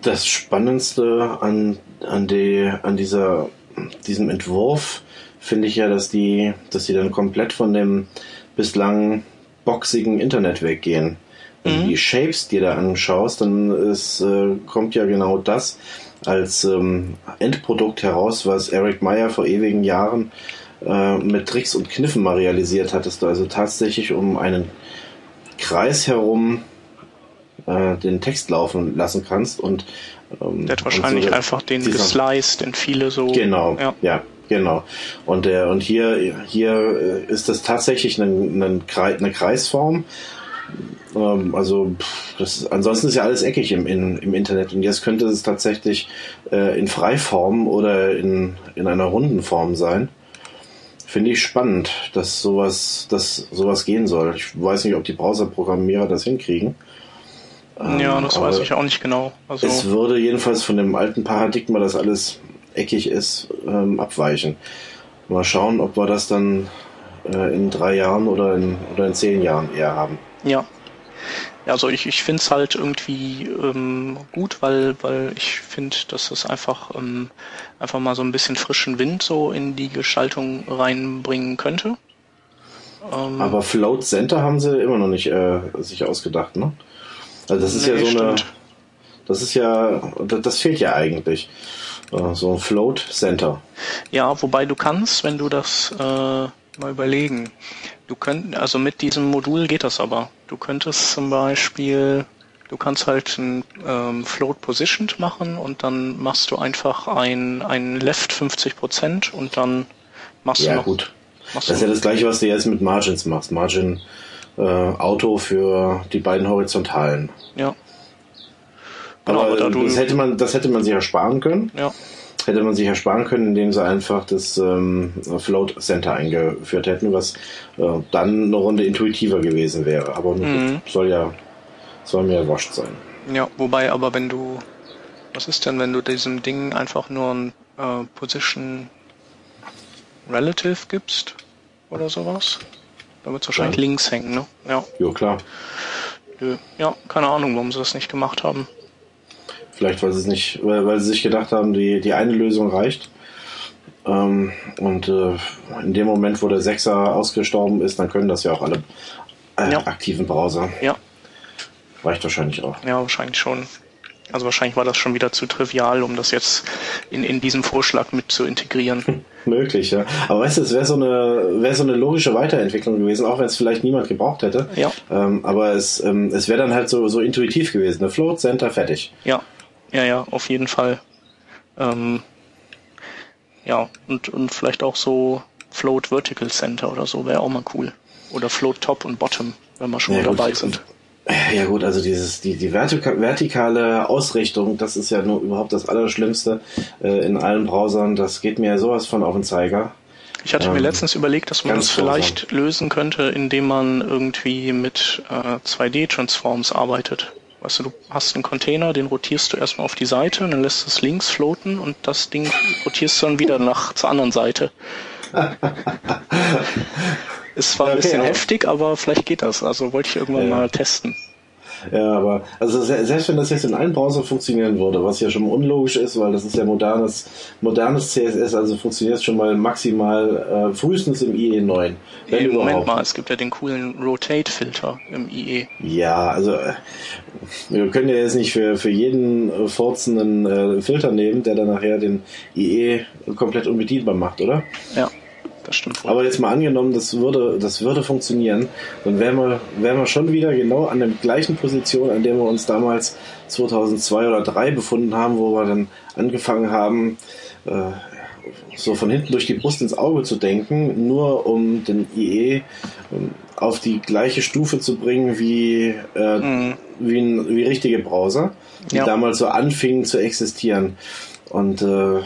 das Spannendste an, an, die, an dieser, diesem Entwurf finde ich ja, dass die, dass die dann komplett von dem bislang boxigen Internet weggehen. Wenn mhm. du die Shapes dir da anschaust, dann ist, äh, kommt ja genau das als ähm, Endprodukt heraus, was Eric Meyer vor ewigen Jahren äh, mit Tricks und Kniffen mal realisiert hat, dass du also tatsächlich um einen Kreis herum äh, den Text laufen lassen kannst und ähm, der hat wahrscheinlich so, einfach den gesliced in viele so. Genau, ja, ja genau. Und der und hier hier äh, ist das tatsächlich eine, eine, eine Kreisform. Ähm, also das, ansonsten ist ja alles eckig im, in, im Internet und jetzt könnte es tatsächlich äh, in Freiform oder in, in einer runden Form sein. Finde ich spannend, dass sowas, dass sowas gehen soll. Ich weiß nicht, ob die Browserprogrammierer das hinkriegen. Ja, ähm, das weiß ich auch nicht genau. Also es würde jedenfalls von dem alten Paradigma, das alles eckig ist, ähm, abweichen. Mal schauen, ob wir das dann äh, in drei Jahren oder in, oder in zehn Jahren eher haben. Ja. Also ich, ich finde es halt irgendwie ähm, gut, weil, weil ich finde, dass es einfach, ähm, einfach mal so ein bisschen frischen Wind so in die Gestaltung reinbringen könnte. Ähm, Aber Float Center haben sie immer noch nicht äh, sich ausgedacht, ne? Also das ist nee, ja so eine, Das ist ja, das fehlt ja eigentlich. Äh, so ein Float Center. Ja, wobei du kannst, wenn du das äh, mal überlegen, du könnt, also mit diesem Modul geht das aber. Du könntest zum Beispiel, du kannst halt ein ähm, Float Positioned machen und dann machst du einfach ein, ein Left 50% und dann machst ja, du noch. gut. Das ist ja das gleiche, was du jetzt mit Margins machst. Margin äh, Auto für die beiden Horizontalen. Ja. Aber, Genau, aber da das hätte man, das hätte man sich ersparen können. Ja. Hätte man sich ersparen können, indem sie einfach das ähm, Float Center eingeführt hätten, was äh, dann eine Runde intuitiver gewesen wäre. Aber Mhm. soll ja, soll mir wurscht sein. Ja, wobei aber wenn du, was ist denn, wenn du diesem Ding einfach nur ein äh, Position Relative gibst oder sowas? Da wird es wahrscheinlich Ja. links hängen, ne? Ja, Jo, klar. nö. ja, keine Ahnung, warum sie das nicht gemacht haben. Vielleicht, weil sie es nicht, weil, weil sie sich gedacht haben, die, die eine Lösung reicht. Ähm, und äh, in dem Moment, wo der Sechser ausgestorben ist, dann können das ja auch alle äh, Ja. aktiven Browser. Ja, Reicht wahrscheinlich auch. ja, wahrscheinlich schon. Also wahrscheinlich war das schon wieder zu trivial, um das jetzt in, in diesem Vorschlag mit zu integrieren. Möglich, ja. Aber weißt du, es wäre so eine, wäre so eine logische Weiterentwicklung gewesen, auch wenn es vielleicht niemand gebraucht hätte. Ja. Ähm, aber es, ähm, es wäre dann halt so, so intuitiv gewesen. Eine Float Center fertig. Ja, ja, ja, auf jeden Fall. Ähm, ja, und, und vielleicht auch so Float Vertical Center oder so wäre auch mal cool. Oder Float Top und Bottom, wenn wir schon Ja, mal gut. dabei sind. Ja gut, also dieses, die, die vertika vertikale Ausrichtung, das ist ja nur überhaupt das Allerschlimmste äh, in allen Browsern. Das geht mir sowas von auf den Zeiger. Ich hatte mir Ähm, letztens überlegt, dass man das vielleicht lösen könnte, indem man irgendwie mit äh, 2D-Transforms arbeitet. Weißt du, du hast einen Container, den rotierst du erstmal auf die Seite und dann lässt es links floaten und das Ding rotierst du dann wieder nach zur anderen Seite. <laughs> Ist zwar ein Okay, bisschen aber- heftig, aber vielleicht geht das. Also wollte ich irgendwann Ja. mal testen. Ja, aber also se- selbst wenn das jetzt in allen Browser funktionieren würde, was ja schon unlogisch ist, weil das ist ja modernes, modernes CSS, also funktioniert es schon mal maximal äh, frühestens im IE9. Wenn Ey, Moment überhaupt. mal, es gibt ja den coolen Rotate-Filter im IE. Ja, also äh, wir können ja jetzt nicht für, für jeden äh, furzenden äh, Filter nehmen, der dann nachher den IE komplett unbedienbar macht, oder? Ja, das stimmt wohl. Aber jetzt mal angenommen, das würde, das würde funktionieren, dann wären wir, wären wir schon wieder genau an der gleichen Position, an der wir uns damals 2002 oder 2003 befunden haben, wo wir dann angefangen haben, äh, so von hinten durch die Brust ins Auge zu denken, nur um den IE ähm, auf die gleiche Stufe zu bringen wie, äh, Mhm. wie, ein, wie richtige Browser, die Ja. damals so anfingen zu existieren. Und äh,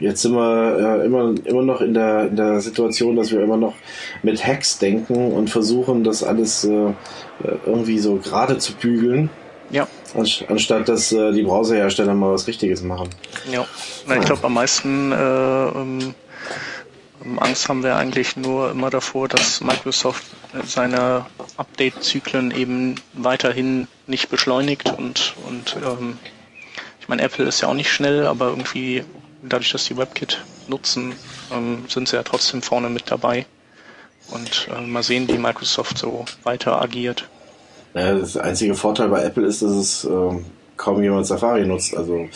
jetzt sind wir äh, immer, immer noch in der, in der Situation, dass wir immer noch mit Hacks denken und versuchen, das alles äh, irgendwie so gerade zu bügeln, Ja, anst- anstatt dass äh, die Browserhersteller mal was Richtiges machen. ja. Na, ich glaube, am meisten äh, ähm, ähm, Angst haben wir eigentlich nur immer davor, dass Microsoft äh, seine Update-Zyklen eben weiterhin nicht beschleunigt und, und ähm, ich meine, Apple ist ja auch nicht schnell, aber irgendwie dadurch, dass die WebKit nutzen, ähm, sind sie ja trotzdem vorne mit dabei. Und äh, mal sehen, wie Microsoft so weiter agiert. Naja, das einzige Vorteil bei Apple ist, dass es ähm, kaum jemand Safari nutzt. Also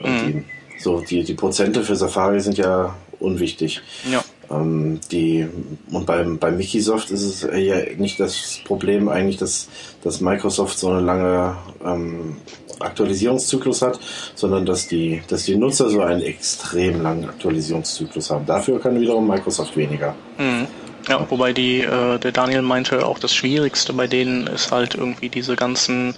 Mhm. die, so die, die Prozente für Safari sind ja unwichtig. Ja, Ähm, die, und beim, bei Mikisoft ist es ja nicht das Problem eigentlich, dass, dass Microsoft so eine lange ähm, Aktualisierungszyklus hat, sondern dass die, dass die Nutzer so einen extrem langen Aktualisierungszyklus haben. Dafür kann wiederum Microsoft weniger. Mhm. Ja, wobei die, äh, der Daniel meinte, auch das Schwierigste bei denen ist halt irgendwie diese ganzen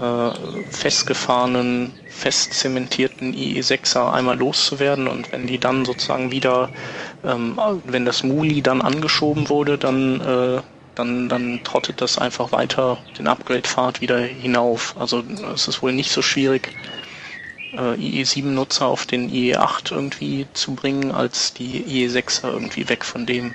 äh, festgefahrenen, fest zementierten IE6er einmal loszuwerden und wenn die dann sozusagen wieder, ähm, wenn das Muli dann angeschoben wurde, dann, äh, dann, dann trottet das einfach weiter den Upgrade-Pfad wieder hinauf. Also es ist wohl nicht so schwierig, äh, IE7-Nutzer auf den IE8 irgendwie zu bringen, als die IE6er irgendwie weg von dem.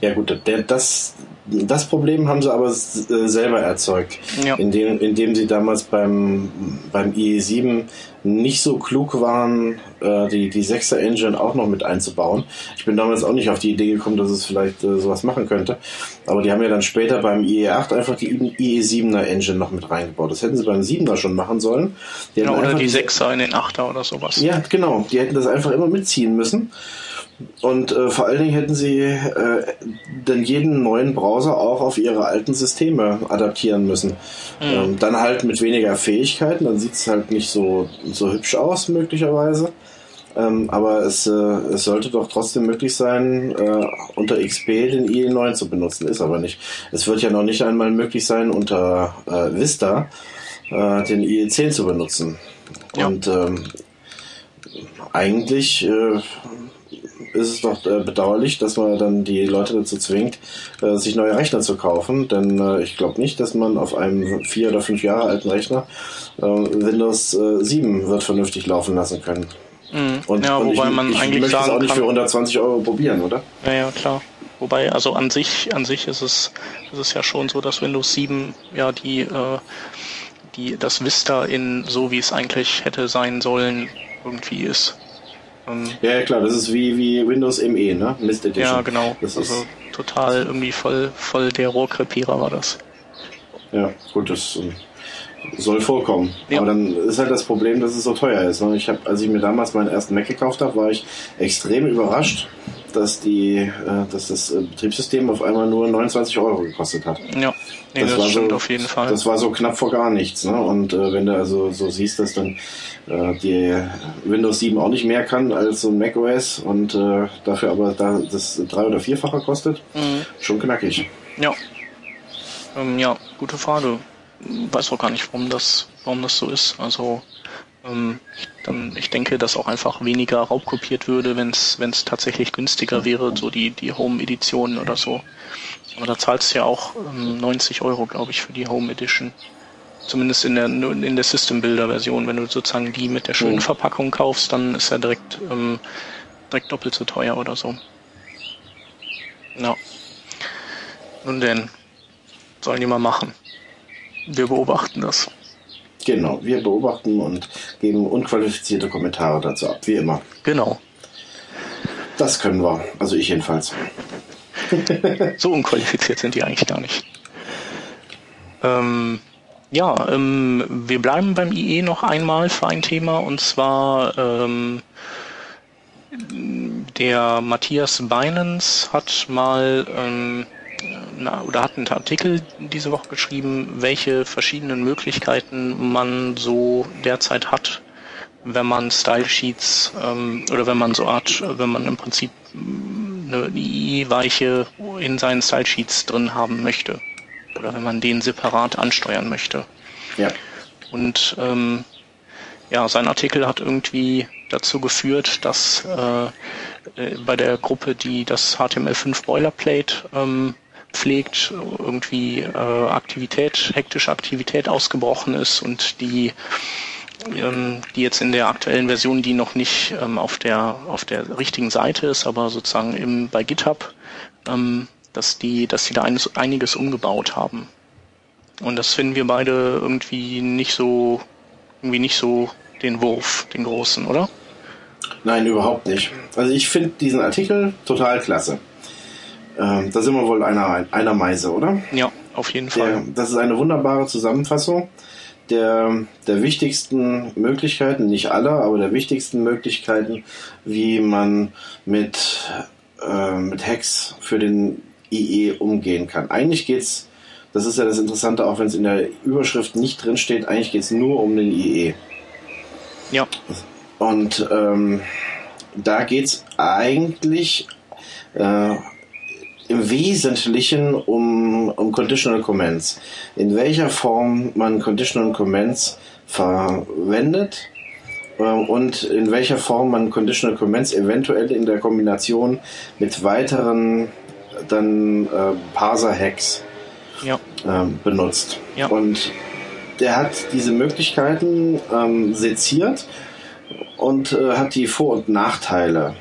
Ja gut, der, das, das Problem haben sie aber selber erzeugt, ja. indem, indem sie damals beim, beim IE7 nicht so klug waren, äh, die, die 6er Engine auch noch mit einzubauen. Ich bin damals auch nicht auf die Idee gekommen, dass es vielleicht äh, sowas machen könnte. Aber die haben ja dann später beim IE8 einfach die IE7er Engine noch mit reingebaut. Das hätten sie beim 7er schon machen sollen. Die ja, oder die 6er in den 8er oder sowas. Ja, genau. Die hätten das einfach immer mitziehen müssen. Und äh, vor allen Dingen hätten sie äh, dann jeden neuen Browser auch auf ihre alten Systeme adaptieren müssen. Mhm. Ähm, dann halt mit weniger Fähigkeiten, dann sieht es halt nicht so, so hübsch aus möglicherweise. Ähm, aber es, äh, es sollte doch trotzdem möglich sein, äh, unter XP den IE9 zu benutzen. Ist aber nicht. Es wird ja noch nicht einmal möglich sein, unter äh, Vista äh, den IE10 zu benutzen. Ja. Und ähm, eigentlich äh, ist es doch äh, bedauerlich, dass man dann die Leute dazu zwingt, äh, sich neue Rechner zu kaufen. Denn äh, ich glaube nicht, dass man auf einem vier oder fünf Jahre alten Rechner Windows äh, 7 wird vernünftig laufen lassen können. Mhm. Und, ja, und wobei ich, man ich eigentlich möchte sagen es auch nicht kann, für 120 Euro probieren, oder? Ja, ja, klar. Wobei, also an sich, an sich ist es, ist es ja schon so, dass Windows 7 ja die, die, das Vista in so wie es eigentlich hätte sein sollen, irgendwie ist. Ähm, ja, klar, das ist wie, wie Windows ME, ne? Mist Edition. Ja, genau. Das also ist total irgendwie voll, voll der Rohrkrepierer war das. Ja, gut, das äh, soll vorkommen. Ja. Aber dann ist halt das Problem, dass es so teuer ist. Ne? Ich habe, als ich mir damals meinen ersten Mac gekauft habe, war ich extrem überrascht, dass die, äh, dass das äh, Betriebssystem auf einmal nur 29 Euro gekostet hat. Ja, nee, das, das stimmt so, auf jeden Fall. Das war so knapp vor gar nichts. Ne? Und äh, wenn du also so siehst, dass dann die Windows 7 auch nicht mehr kann als so ein Mac OS und äh, dafür aber da das drei- oder vierfache kostet, mhm. schon knackig. Ja. Ähm, ja, gute Frage. Weiß auch gar nicht, warum das, warum das so ist. Also ähm, dann, ich denke, dass auch einfach weniger raubkopiert würde, wenn es tatsächlich günstiger wäre, so die, die Home-Editionen oder so. Aber da zahlst du ja auch ähm, 90 Euro, glaube ich, für die Home Edition. Zumindest in der, in der System Builder Version. Wenn du sozusagen die mit der schönen mhm. Verpackung kaufst, dann ist er direkt, ähm, direkt doppelt so teuer oder so. Ja. Nun denn, sollen die mal machen. Wir beobachten das. Genau, wir beobachten und geben unqualifizierte Kommentare dazu ab, wie immer. Genau. Das können wir, also ich jedenfalls. so unqualifiziert sind die eigentlich gar nicht. Ähm, ja, ähm, wir bleiben beim IE noch einmal für ein Thema und zwar ähm, der Matthias Beinens hat mal ähm, na, oder hat einen Artikel diese Woche geschrieben, welche verschiedenen Möglichkeiten man so derzeit hat, wenn man Style Sheets ähm, oder wenn man so Art, wenn man im Prinzip mm, eine IE-Weiche in seinen Style Sheets drin haben möchte oder wenn man den separat ansteuern möchte. Ja. Und ähm, ja, sein Artikel hat irgendwie dazu geführt, dass äh, äh bei der Gruppe, die das HTML5 Boilerplate ähm, pflegt, irgendwie äh, Aktivität, hektische Aktivität ausgebrochen ist und die ähm, die jetzt in der aktuellen Version, die noch nicht ähm, auf der auf der richtigen Seite ist, aber sozusagen im, bei GitHub, ähm, dass die dass die da eines, einiges umgebaut haben. Und das finden wir beide irgendwie nicht so irgendwie nicht so den Wurf, den großen, oder? Nein, überhaupt nicht. Also ich finde diesen Artikel total klasse. Ähm, da sind wir wohl einer, einer Meise, oder? Ja, auf jeden Fall. Der, das ist eine wunderbare Zusammenfassung der, der wichtigsten Möglichkeiten, nicht aller, aber der wichtigsten Möglichkeiten, wie man mit, äh, mit Hacks für den IE umgehen kann. Eigentlich geht's, das ist ja das Interessante, auch wenn es in der Überschrift nicht drin steht, eigentlich geht's nur um den IE. Ja. Und ähm, da geht's eigentlich äh, im Wesentlichen um, um Conditional Comments. In welcher Form man Conditional Comments verwendet äh, und in welcher Form man Conditional Comments eventuell in der Kombination mit weiteren dann äh, Parser-Hacks ja. äh, benutzt. Ja. Und der hat diese Möglichkeiten ähm, seziert und äh, hat die Vor- und Nachteile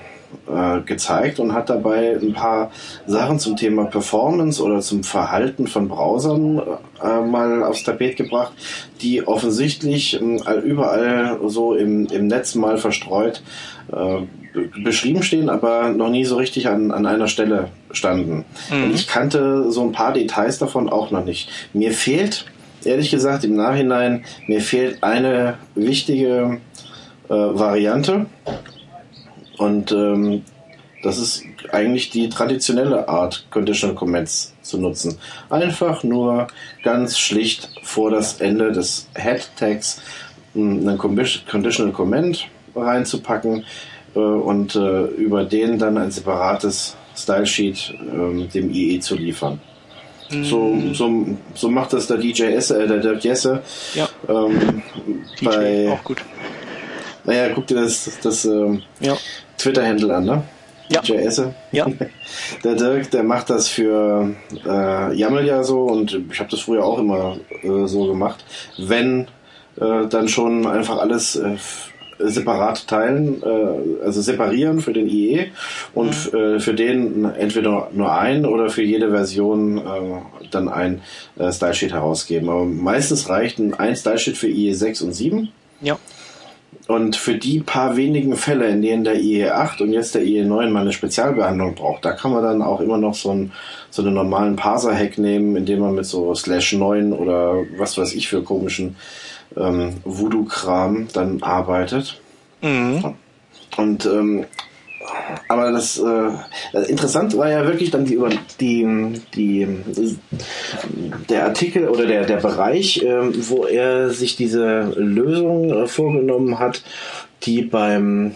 äh, gezeigt und hat dabei ein paar Sachen zum Thema Performance oder zum Verhalten von Browsern äh, mal aufs Tapet gebracht, die offensichtlich äh, überall so im, im Netz mal verstreut äh, beschrieben stehen, aber noch nie so richtig an, an einer Stelle standen. Mhm. Und ich kannte so ein paar Details davon auch noch nicht. Mir fehlt, ehrlich gesagt, im Nachhinein, mir fehlt eine wichtige äh, Variante. Und ähm, das ist eigentlich die traditionelle Art, Conditional Comments zu nutzen. Einfach nur ganz schlicht vor das Ende des Head-Tags einen Conditional Comment reinzupacken und äh, über den dann ein separates Stylesheet äh, dem IE zu liefern. Mm. So, so, so macht das der DJ Esse, äh, der Dirk Jesse. Ja. Ähm, DJ, bei, auch gut. Naja, guck dir das, das, das ähm, ja. Twitter-Handle an, ne? Ja. DJ Esse. Ja. <laughs> Der Dirk, der macht das für äh, YAML ja so und ich habe das früher auch immer äh, so gemacht. Wenn äh, dann schon einfach alles äh, separat teilen, äh, also separieren für den IE und mhm. äh, für den entweder nur ein oder für jede Version äh, dann ein äh, Stylesheet herausgeben. Aber meistens reicht ein, ein Stylesheet für IE 6 und 7. Ja. Und für die paar wenigen Fälle, in denen der IE8 und jetzt der IE9 mal eine Spezialbehandlung braucht, da kann man dann auch immer noch so, ein, so einen normalen Parser-Hack nehmen, indem man mit so Slash 9 oder was weiß ich für komischen ähm, Voodoo-Kram dann arbeitet. Mhm. Und ähm, aber das äh, interessant war ja wirklich dann die über die die der Artikel oder der der Bereich, äh, wo er sich diese Lösung äh, vorgenommen hat, die beim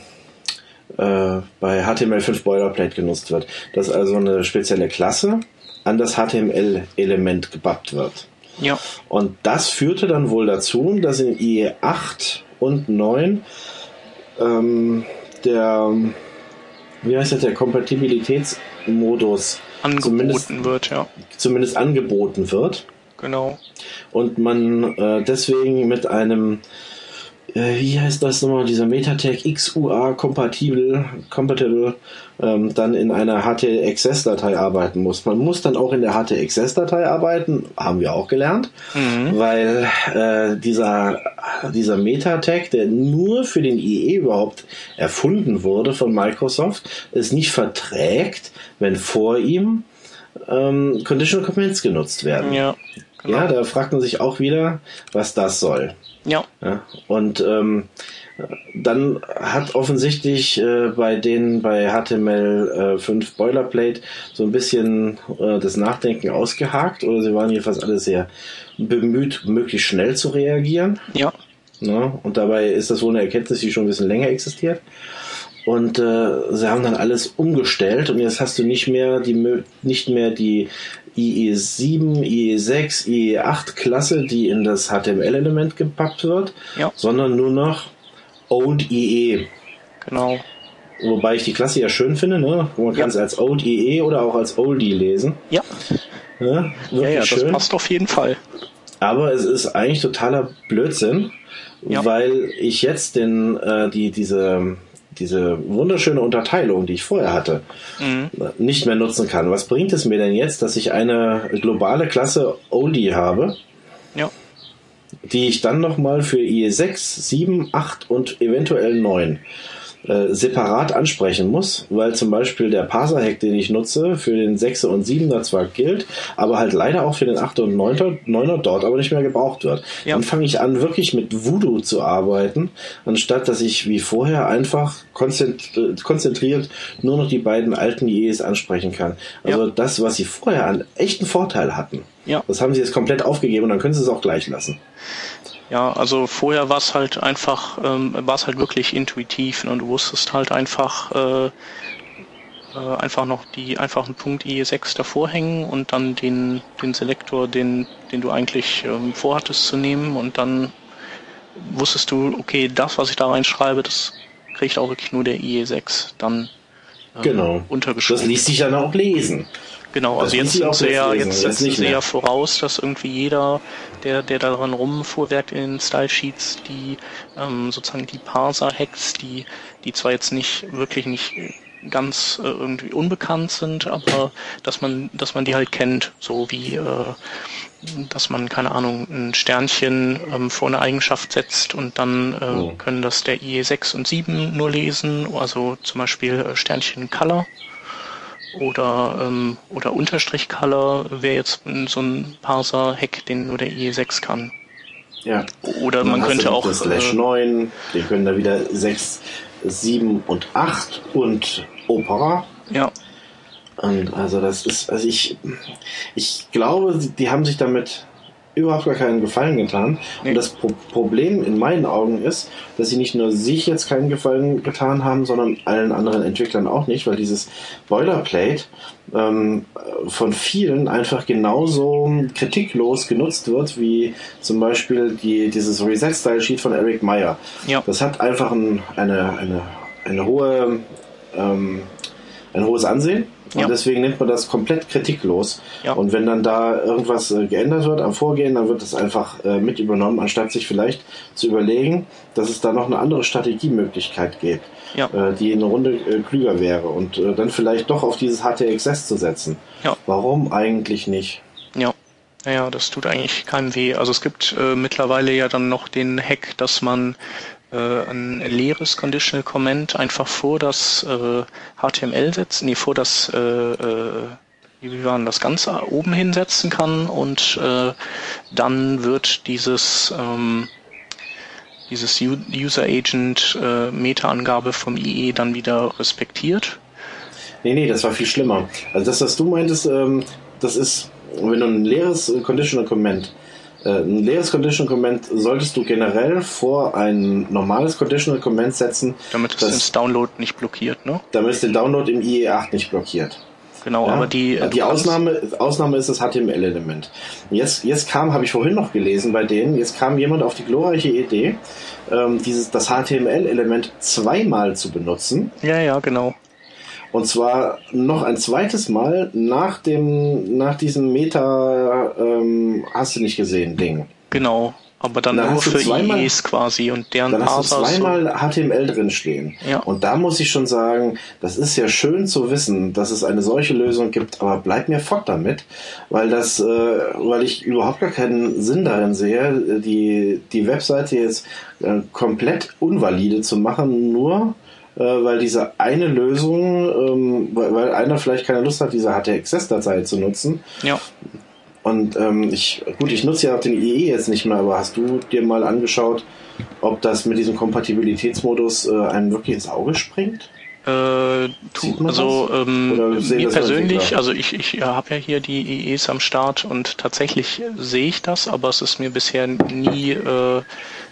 äh, bei HTML5 Boilerplate genutzt wird. Dass also eine spezielle Klasse an das HTML-Element gebappt wird. Ja. Und das führte dann wohl dazu, dass in IE 8 und 9 ähm, der, wie heißt das, der Kompatibilitätsmodus angeboten wird, ja. Zumindest angeboten wird. Genau. Und man äh, deswegen mit einem wie heißt das nochmal, dieser Metatag XUA compatible, compatible ähm, dann in einer HTXS-Datei arbeiten muss. Man muss dann auch in der HTXS-Datei arbeiten, haben wir auch gelernt, mhm. weil äh, dieser, dieser Metatag, der nur für den IE überhaupt erfunden wurde von Microsoft, es nicht verträgt, wenn vor ihm ähm, Conditional Comments genutzt werden. Ja, genau. ja, da fragt man sich auch wieder, was das soll. Ja. ja und ähm, dann hat offensichtlich äh, bei denen bei HTML5 äh, Boilerplate so ein bisschen äh, das Nachdenken ausgehakt oder sie waren jedenfalls alle sehr bemüht, möglichst schnell zu reagieren. Ja. ja und dabei ist das wohl eine Erkenntnis, die schon ein bisschen länger existiert. Und äh, sie haben dann alles umgestellt und jetzt hast du nicht mehr die nicht mehr die IE7, IE6, IE8 Klasse, die in das HTML-Element gepackt wird, ja. sondern nur noch Old IE. Genau. Wobei ich die Klasse ja schön finde, ne? Man kann es als Old IE oder auch als Oldie lesen. Ja. Ja, ja, ja das passt auf jeden Fall. Aber es ist eigentlich totaler Blödsinn, ja. weil ich jetzt den, äh, die, diese diese wunderschöne Unterteilung, die ich vorher hatte, mhm. nicht mehr nutzen kann. Was bringt es mir denn jetzt, dass ich eine globale Klasse Oldie habe, ja. die ich dann nochmal für IE6, 7, 8 und eventuell 9 äh, separat ansprechen muss, weil zum Beispiel der Parser-Hack, den ich nutze, für den 6er und 7er zwar gilt, aber halt leider auch für den 8er und 9er, 9er dort aber nicht mehr gebraucht wird. Ja. Dann fange ich an, wirklich mit Voodoo zu arbeiten, anstatt dass ich wie vorher einfach konzentriert nur noch die beiden alten IEs ansprechen kann. Also ja. das, was sie vorher an echten Vorteil hatten, ja. das haben sie jetzt komplett aufgegeben und dann können sie es auch gleich lassen. Ja, also vorher war es halt einfach, ähm, war es halt wirklich intuitiv ne? und du wusstest halt einfach, äh, äh, einfach noch die einfachen Punkt IE6 davor hängen und dann den, den Selektor, den, den du eigentlich ähm, vorhattest zu nehmen und dann wusstest du, okay, das, was ich da reinschreibe, das kriegt auch wirklich nur der IE6 dann ähm, genau. untergeschrieben. Das ließ sich dann auch lesen. Genau, also jetzt sind sie ja, jetzt setzen sie ja voraus, dass irgendwie jeder, der, der daran rumfuhrwerkt in den Style Sheets, die ähm, sozusagen die Parser-Hacks, die, die zwar jetzt nicht wirklich nicht ganz äh, irgendwie unbekannt sind, aber dass man, dass man die halt kennt, so wie äh, dass man, keine Ahnung, ein Sternchen ähm, vor eine Eigenschaft setzt und dann äh, oh. können das der IE 6 und 7 nur lesen, also zum Beispiel äh, Sternchen Color oder ähm, oder Unterstrich Color wäre jetzt so ein Parser-Hack, den nur der IE 6 kann. Ja. Oder man könnte auch. Slash äh, 9, wir können da wieder 6, 7 und 8 und Opera. Ja. Und also das ist, also ich, ich glaube, die haben sich damit überhaupt gar keinen Gefallen getan. Nee. Und das Pro Problem in meinen Augen ist, dass sie nicht nur sich jetzt keinen Gefallen getan haben, sondern allen anderen Entwicklern auch nicht, weil dieses Boilerplate ähm, von vielen einfach genauso kritiklos genutzt wird, wie zum Beispiel die, dieses Reset-Style-Sheet von Eric Meyer. Ja. Das hat einfach ein, eine, eine, eine hohe, ähm, ein hohes Ansehen und ja. deswegen nimmt man das komplett kritiklos. Ja. Und wenn dann da irgendwas äh, geändert wird am Vorgehen, dann wird das einfach äh, mit übernommen, anstatt sich vielleicht zu überlegen, dass es da noch eine andere Strategiemöglichkeit gibt, ja. äh, die eine Runde äh, klüger wäre und dann vielleicht doch auf dieses HTXS zu setzen. Ja. Warum eigentlich nicht? Ja. Naja, das tut eigentlich keinem weh. Also es gibt mittlerweile ja dann noch den Hack, dass man ein leeres Conditional Comment einfach vor das äh, HTML setzen, nee, vor das äh, äh, wie man das Ganze oben hinsetzen kann und äh, dann wird dieses ähm, dieses User Agent äh, Meta-Angabe vom IE dann wieder respektiert. Nee, nee, das war viel schlimmer. Also das, was du meintest, ähm, das ist, wenn du ein leeres Conditional Comment äh, ein leeres Conditional Comment solltest du generell vor ein normales Conditional Comment setzen. Damit es das Download nicht blockiert, ne? Damit es den Download im IE8 nicht blockiert. Genau, ja? aber die äh, die Ausnahme Ausnahme ist das HTML-Element. Jetzt jetzt kam, habe ich vorhin noch gelesen bei denen, jetzt kam jemand auf die glorreiche Idee, ähm, dieses das HTML-Element zweimal zu benutzen. Ja, ja, genau. Und zwar noch ein zweites Mal nach dem, nach diesem Meta, ähm, hast du nicht gesehen, Ding. Genau. Aber dann, dann nur für zweimal, IEs quasi und deren Dann hast du zweimal so. HTML drinstehen. Ja. Und da muss ich schon sagen, das ist ja schön zu wissen, dass es eine solche Lösung gibt, aber bleib mir fort damit, weil das, äh, weil ich überhaupt gar keinen Sinn darin sehe, die, die Webseite jetzt äh, komplett unvalide zu machen, nur äh, weil diese eine Lösung, ähm, weil, weil einer vielleicht keine Lust hat, diese HTXS-Datei zu nutzen. Ja. Und ähm, ich, gut, ich nutze ja auch den IE jetzt nicht mehr, aber hast du dir mal angeschaut, ob das mit diesem Kompatibilitätsmodus äh, einem wirklich ins Auge springt? Äh, tu, also ähm, mir persönlich, also ich, ich habe ja hier die IEs am Start und tatsächlich sehe ich das, aber es ist mir bisher nie äh,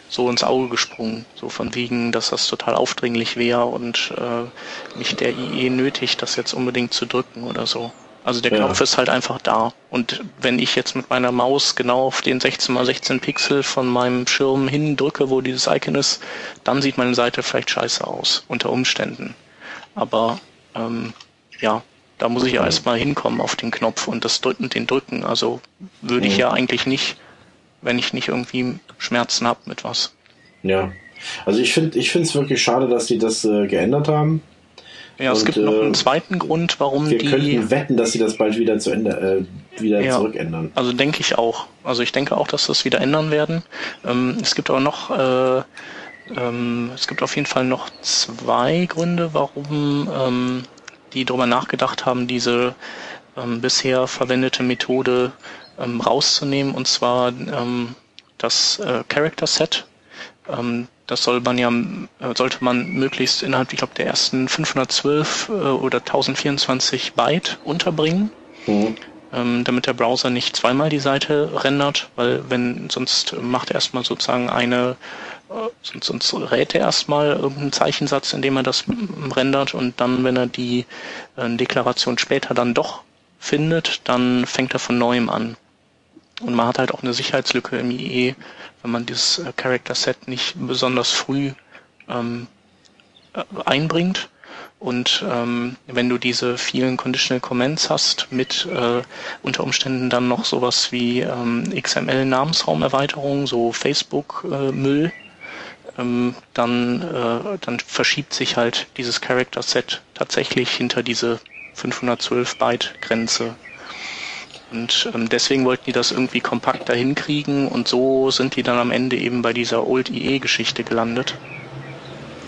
so ins Auge gesprungen. So von wegen, dass das total aufdringlich wäre und äh, mich der IE nötigt, das jetzt unbedingt zu drücken oder so. Also der ja. Knopf ist halt einfach da. Und wenn ich jetzt mit meiner Maus genau auf den 16 x 16 Pixel von meinem Schirm hin drücke, wo dieses Icon ist, dann sieht meine Seite vielleicht scheiße aus, unter Umständen. Aber ähm, ja, da muss ich ja erstmal hinkommen auf den Knopf und das drücken, den drücken. Also würde ich ja eigentlich nicht wenn ich nicht irgendwie Schmerzen habe mit was. Ja. Also ich finde ich finde es wirklich schade, dass die das äh, geändert haben. Ja, es Und, gibt noch einen äh, zweiten Grund, warum wir die. Wir könnten wetten, dass sie das bald wieder zu Ende, äh, wieder ja, zurückändern. Also denke ich auch. Also ich denke auch, dass das wieder ändern werden. Ähm, es gibt aber noch, äh, ähm, es gibt auf jeden Fall noch zwei Gründe, warum ähm, die darüber nachgedacht haben, diese ähm, bisher verwendete Methode ähm, rauszunehmen, und zwar ähm, das äh, Character Set. Ähm, das soll man ja, äh, sollte man möglichst innerhalb, ich glaube, der ersten 512 äh, oder 1024 Byte unterbringen. Mhm. Ähm, damit der Browser nicht zweimal die Seite rendert, weil wenn sonst macht er erstmal sozusagen eine, äh, sonst, sonst rät er erstmal irgendeinen Zeichensatz, indem er das rendert und dann, wenn er die äh, Deklaration später dann doch findet, dann fängt er von neuem an. Und man hat halt auch eine Sicherheitslücke im IE, wenn man dieses äh, Character Set nicht besonders früh ähm, äh, einbringt. Und ähm, wenn du diese vielen Conditional Comments hast mit äh, unter Umständen dann noch sowas wie ähm, XML-Namensraumerweiterung, so Facebook-Müll, ähm, dann, äh, dann verschiebt sich halt dieses Character Set tatsächlich hinter diese 512 Byte Grenze. Und ähm, deswegen wollten die das irgendwie kompakter hinkriegen und so sind die dann am Ende eben bei dieser Old EE Geschichte gelandet.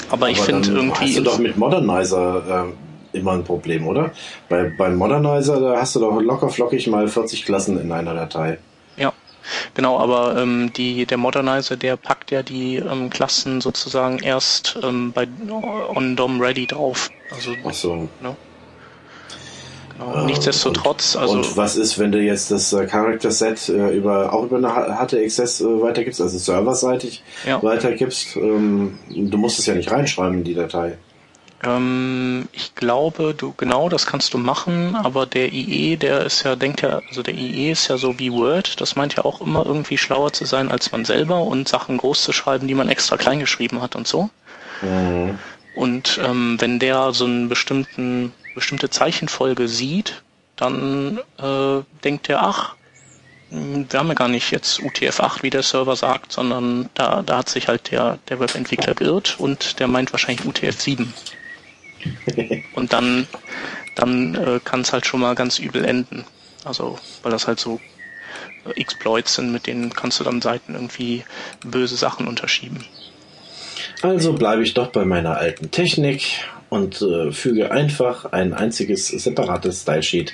Aber, Aber ich finde irgendwie. Hast du doch mit Modernizer äh, immer ein Problem, oder? Bei, beim Modernizer, da hast du doch locker flockig mal 40 Klassen in einer Datei. Ja, genau, aber ähm, die, der Modernizer, der packt ja die ähm, Klassen sozusagen erst ähm, bei on DOM ready drauf. Also, Ach so. Ne? Genau. Nichtsdestotrotz, und, also. Und was ist, wenn du jetzt das äh, Character Set äh, über, auch über eine HT-Access äh, weitergibst, also serverseitig ja. weitergibst? Ähm, du musst es ja nicht reinschreiben in die Datei. Ähm, ich glaube, du, genau, das kannst du machen, aber der IE, der ist ja, denkt ja, also der IE ist ja so wie Word, das meint ja auch immer irgendwie schlauer zu sein als man selber und Sachen groß zu schreiben, die man extra klein geschrieben hat und so. Mhm. Und ähm, wenn der so einen bestimmten bestimmte Zeichenfolge sieht, dann äh, denkt er, ach, hm, wir haben ja gar nicht jetzt UTF-8, wie der Server sagt, sondern da, da hat sich halt der, der Webentwickler geirrt und der meint wahrscheinlich UTF-7. <laughs> und dann, dann äh, kann es halt schon mal ganz übel enden. Also, weil das halt so äh, Exploits sind, mit denen kannst du dann Seiten irgendwie böse Sachen unterschieben. Also bleibe ich doch bei meiner alten Technik und äh, füge einfach ein einziges separates Stylesheet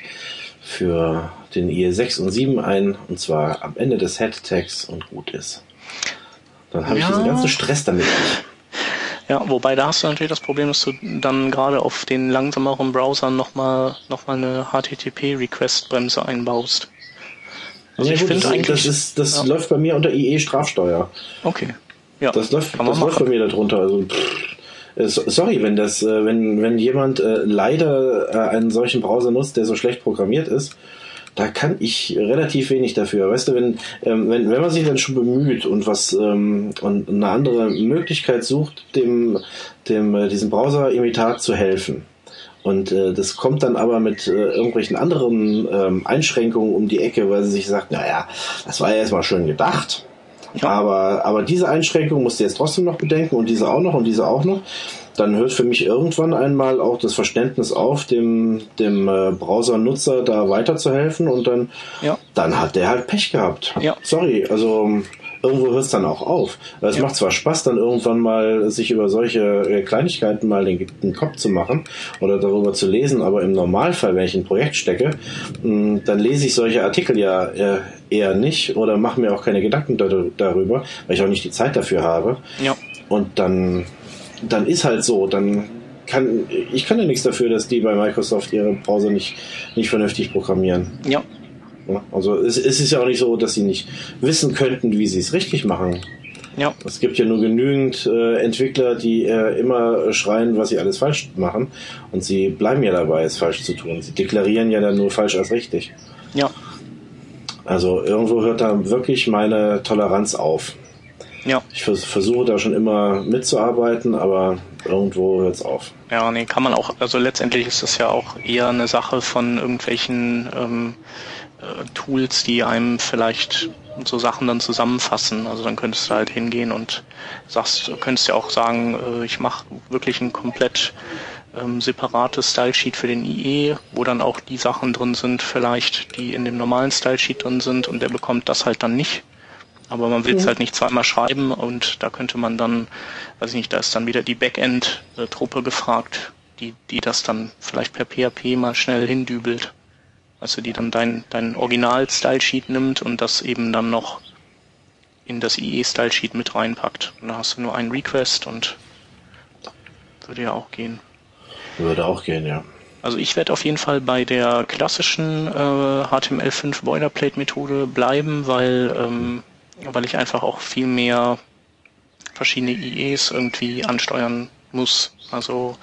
für den IE6 und 7 ein und zwar am Ende des Head-Tags und gut ist. Dann habe ja. ich diesen ganzen Stress damit nicht. Ja, wobei da hast du natürlich das Problem, dass du dann gerade auf den langsameren Browsern nochmal noch mal eine HTTP-Request-Bremse einbaust. Also ja, ich finde eigentlich. Das, ist, das ja. läuft bei mir unter IE Strafsteuer. Okay. Ja, das läuft, das läuft bei mir darunter. Also, pff, sorry, wenn das, äh, wenn, wenn jemand äh, leider einen solchen Browser nutzt, der so schlecht programmiert ist, da kann ich relativ wenig dafür. Weißt du, wenn, ähm, wenn, wenn man sich dann schon bemüht und was ähm, und eine andere Möglichkeit sucht, dem, dem diesem Browser-Imitat zu helfen. Und äh, das kommt dann aber mit äh, irgendwelchen anderen ähm, Einschränkungen um die Ecke, weil sie sich sagt, naja, das war ja erstmal schön gedacht. Ja. Aber, aber diese Einschränkung musst du jetzt trotzdem noch bedenken und diese auch noch und diese auch noch. Dann hört für mich irgendwann einmal auch das Verständnis auf, dem, dem äh, Browser-Nutzer da weiterzuhelfen und dann, ja. dann hat der halt Pech gehabt. Ja. Sorry, also irgendwo hört es dann auch auf. Es ja. macht zwar Spaß, dann irgendwann mal sich über solche äh, Kleinigkeiten mal den, den, Kopf zu machen oder darüber zu lesen, aber im Normalfall, wenn ich ein Projekt stecke, mh, dann lese ich solche Artikel ja äh, eher nicht oder mache mir auch keine Gedanken darüber, weil ich auch nicht die Zeit dafür habe. Ja. Und dann, dann ist halt so, dann kann, ich kann ja nichts dafür, dass die bei Microsoft ihre Browser nicht, nicht vernünftig programmieren. Ja, also es, es ist ja auch nicht so, dass sie nicht wissen könnten, wie sie es richtig machen. Ja. Es gibt ja nur genügend äh, Entwickler, die äh, immer schreien, was sie alles falsch machen. Und sie bleiben ja dabei, es falsch zu tun. Sie deklarieren ja dann nur falsch als richtig. Ja. Also irgendwo hört da wirklich meine Toleranz auf. Ja. Ich vers versuche da schon immer mitzuarbeiten, aber irgendwo hört es auf. Ja, nee, kann man auch, also letztendlich ist das ja auch eher eine Sache von irgendwelchen ähm, äh, Tools, die einem vielleicht so Sachen dann zusammenfassen. Also dann könntest du halt hingehen und sagst, könntest ja auch sagen, äh, ich mache wirklich ein komplett ähm, separates Stylesheet für den IE, wo dann auch die Sachen drin sind, vielleicht, die in dem normalen Stylesheet drin sind und der bekommt das halt dann nicht. Aber man will es mhm. halt nicht zweimal schreiben und da könnte man dann, weiß ich nicht, da ist dann wieder die Backend-Truppe gefragt, die, die das dann vielleicht per PHP mal schnell hindübelt. Also die dann dein, dein Original-Style-Sheet nimmt und das eben dann noch in das IE-Style-Sheet mit reinpackt. Und da hast du nur einen Request und würde ja auch gehen. Würde auch gehen, ja. Also ich werde auf jeden Fall bei der klassischen äh, HTML5 Boilerplate-Methode bleiben, weil, ähm, weil ich einfach auch viel mehr verschiedene IEs irgendwie ansteuern muss. Also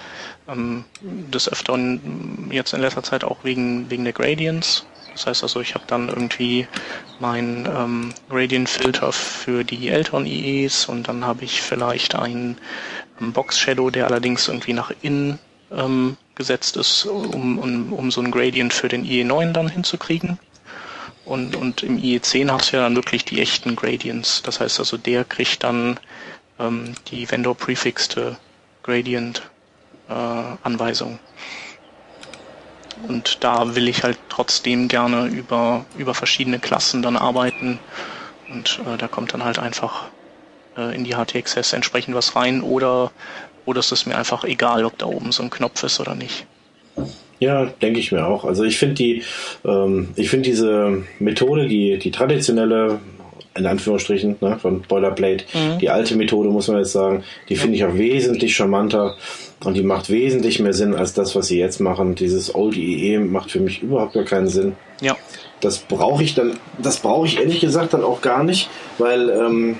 ähm, des Öfteren jetzt in letzter Zeit auch wegen, wegen der Gradients. Das heißt also, ich habe dann irgendwie mein ähm, Gradient-Filter für die älteren IEs und dann habe ich vielleicht einen ähm, Box-Shadow, der allerdings irgendwie nach innen ähm, gesetzt ist, um, um, um so ein Gradient für den IE9 dann hinzukriegen. Und, und im IE10 hast du ja dann wirklich die echten Gradients. Das heißt also, der kriegt dann ähm, die Vendor-prefixte Gradient-Anweisung. Äh, und da will ich halt trotzdem gerne über, über verschiedene Klassen dann arbeiten. Und äh, da kommt dann halt einfach äh, in die HTXS entsprechend was rein oder, oder es ist mir einfach egal, ob da oben so ein Knopf ist oder nicht. Ja, denke ich mir auch. Also ich finde die, ähm, ich finde diese Methode, die, die traditionelle, in Anführungsstrichen, ne, von Boilerplate, mhm. die alte Methode, muss man jetzt sagen, die finde ich auch wesentlich charmanter und die macht wesentlich mehr Sinn als das, was sie jetzt machen. Dieses Old IE macht für mich überhaupt gar keinen Sinn. Ja. Das brauche ich dann, das brauche ich ehrlich gesagt dann auch gar nicht, weil ähm,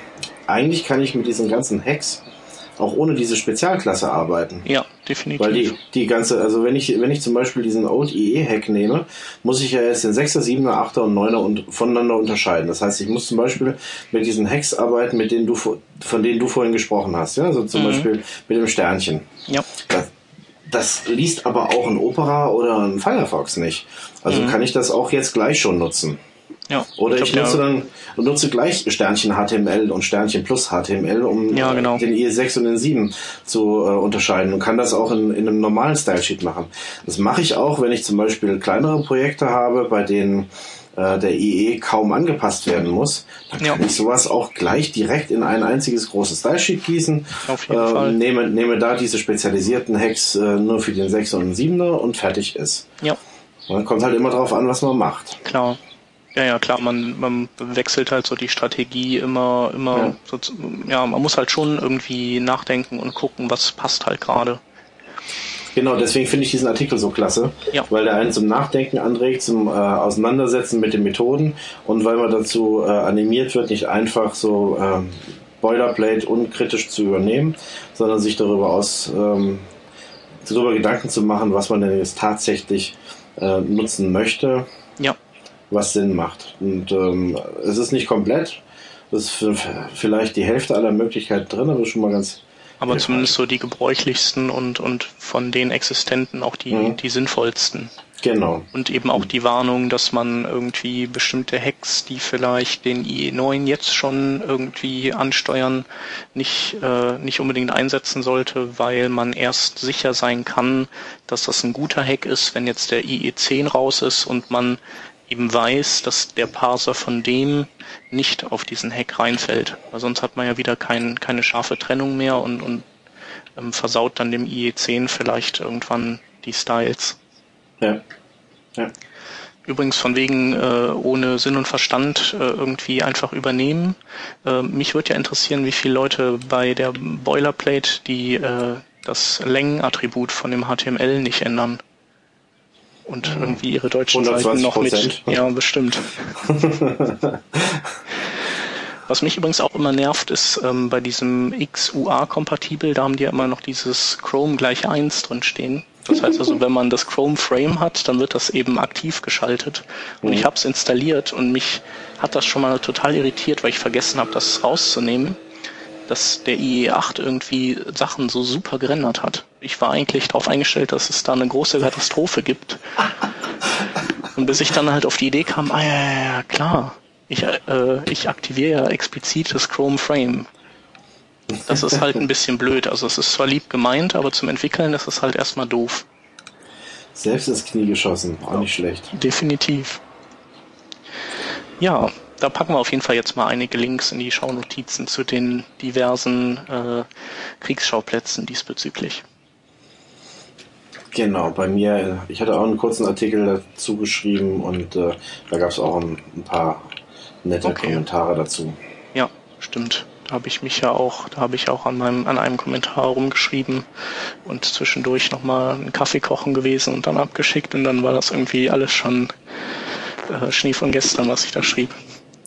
eigentlich kann ich mit diesen ganzen Hacks auch ohne diese Spezialklasse arbeiten. Ja, definitiv. Weil die, die ganze, also wenn ich, wenn ich zum Beispiel diesen Old IE-Hack nehme, muss ich ja jetzt den 6er, 7er, 8er und 9er und, voneinander unterscheiden. Das heißt, ich muss zum Beispiel mit diesen Hacks arbeiten, mit denen du, von denen du vorhin gesprochen hast. Ja, also zum mhm. Beispiel mit dem Sternchen. Ja. Das, das liest aber auch ein Opera oder ein Firefox nicht. Also mhm. kann ich das auch jetzt gleich schon nutzen. Ja, Oder ich, ich nutze ja. dann nutze gleich Sternchen HTML und Sternchen plus HTML, um ja, genau. den IE6 und den 7 zu äh, unterscheiden und kann das auch in, in einem normalen Stylesheet machen. Das mache ich auch, wenn ich zum Beispiel kleinere Projekte habe, bei denen äh, der IE kaum angepasst werden muss, dann kann ja. ich sowas auch gleich direkt in ein einziges großes Stylesheet gießen. Auf jeden äh, Fall. Nehme, nehme da diese spezialisierten Hacks äh, nur für den 6er und den 7er und fertig ist. Ja. Und dann kommt halt immer drauf an, was man macht. Klar. Ja, ja, klar, man, man wechselt halt so die Strategie immer, immer, ja. So, ja, man muss halt schon irgendwie nachdenken und gucken, was passt halt gerade. Genau, deswegen finde ich diesen Artikel so klasse, ja. weil der einen zum Nachdenken anregt, zum äh, Auseinandersetzen mit den Methoden und weil man dazu äh, animiert wird, nicht einfach so äh, Boilerplate unkritisch zu übernehmen, sondern sich darüber aus ähm, darüber Gedanken zu machen, was man denn jetzt tatsächlich äh, nutzen möchte. Was Sinn macht. Und ähm, es ist nicht komplett. Es ist vielleicht die Hälfte aller Möglichkeiten drin, aber schon mal ganz. Aber zumindest so die gebräuchlichsten und, und von den existenten auch die, mhm. die sinnvollsten. Genau. Und eben auch die Warnung, dass man irgendwie bestimmte Hacks, die vielleicht den IE9 jetzt schon irgendwie ansteuern, nicht, äh, nicht unbedingt einsetzen sollte, weil man erst sicher sein kann, dass das ein guter Hack ist, wenn jetzt der IE10 raus ist und man eben weiß, dass der Parser von dem nicht auf diesen Hack reinfällt. Weil sonst hat man ja wieder kein, keine scharfe Trennung mehr und, und ähm, versaut dann dem IE10 vielleicht irgendwann die Styles. Ja. ja. Übrigens von wegen äh, ohne Sinn und Verstand äh, irgendwie einfach übernehmen. Äh, mich würde ja interessieren, wie viele Leute bei der Boilerplate die äh, das Längenattribut von dem HTML nicht ändern und irgendwie ihre deutschen Seiten noch mit. Ja, bestimmt. <laughs> Was mich übrigens auch immer nervt, ist ähm, bei diesem XUA-kompatibel, da haben die ja immer noch dieses Chrome gleich 1 drin stehen. Das heißt also, wenn man das Chrome Frame hat, dann wird das eben aktiv geschaltet. Und mhm. ich habe es installiert und mich hat das schon mal total irritiert, weil ich vergessen habe, das rauszunehmen dass der IE8 irgendwie Sachen so super gerendert hat. Ich war eigentlich darauf eingestellt, dass es da eine große Katastrophe gibt. Und bis ich dann halt auf die Idee kam, ah ja, ja, ja klar, ich, äh, ich aktiviere ja explizit das Chrome Frame. Das ist halt ein bisschen blöd. Also es ist zwar lieb gemeint, aber zum Entwickeln ist es halt erstmal doof. Selbst ins Knie geschossen, auch nicht schlecht. Definitiv. Ja, da packen wir auf jeden Fall jetzt mal einige Links in die Shownotizen zu den diversen äh, Kriegsschauplätzen diesbezüglich. Genau, bei mir, ich hatte auch einen kurzen Artikel dazu geschrieben und äh, da gab es auch ein, ein, paar nette okay. Kommentare dazu. Ja, stimmt. Da habe ich mich ja auch, da habe ich auch an meinem, an einem Kommentar rumgeschrieben und zwischendurch nochmal einen Kaffee kochen gewesen und dann abgeschickt und dann war das irgendwie alles schon äh, Schnee von gestern, was ich da schrieb.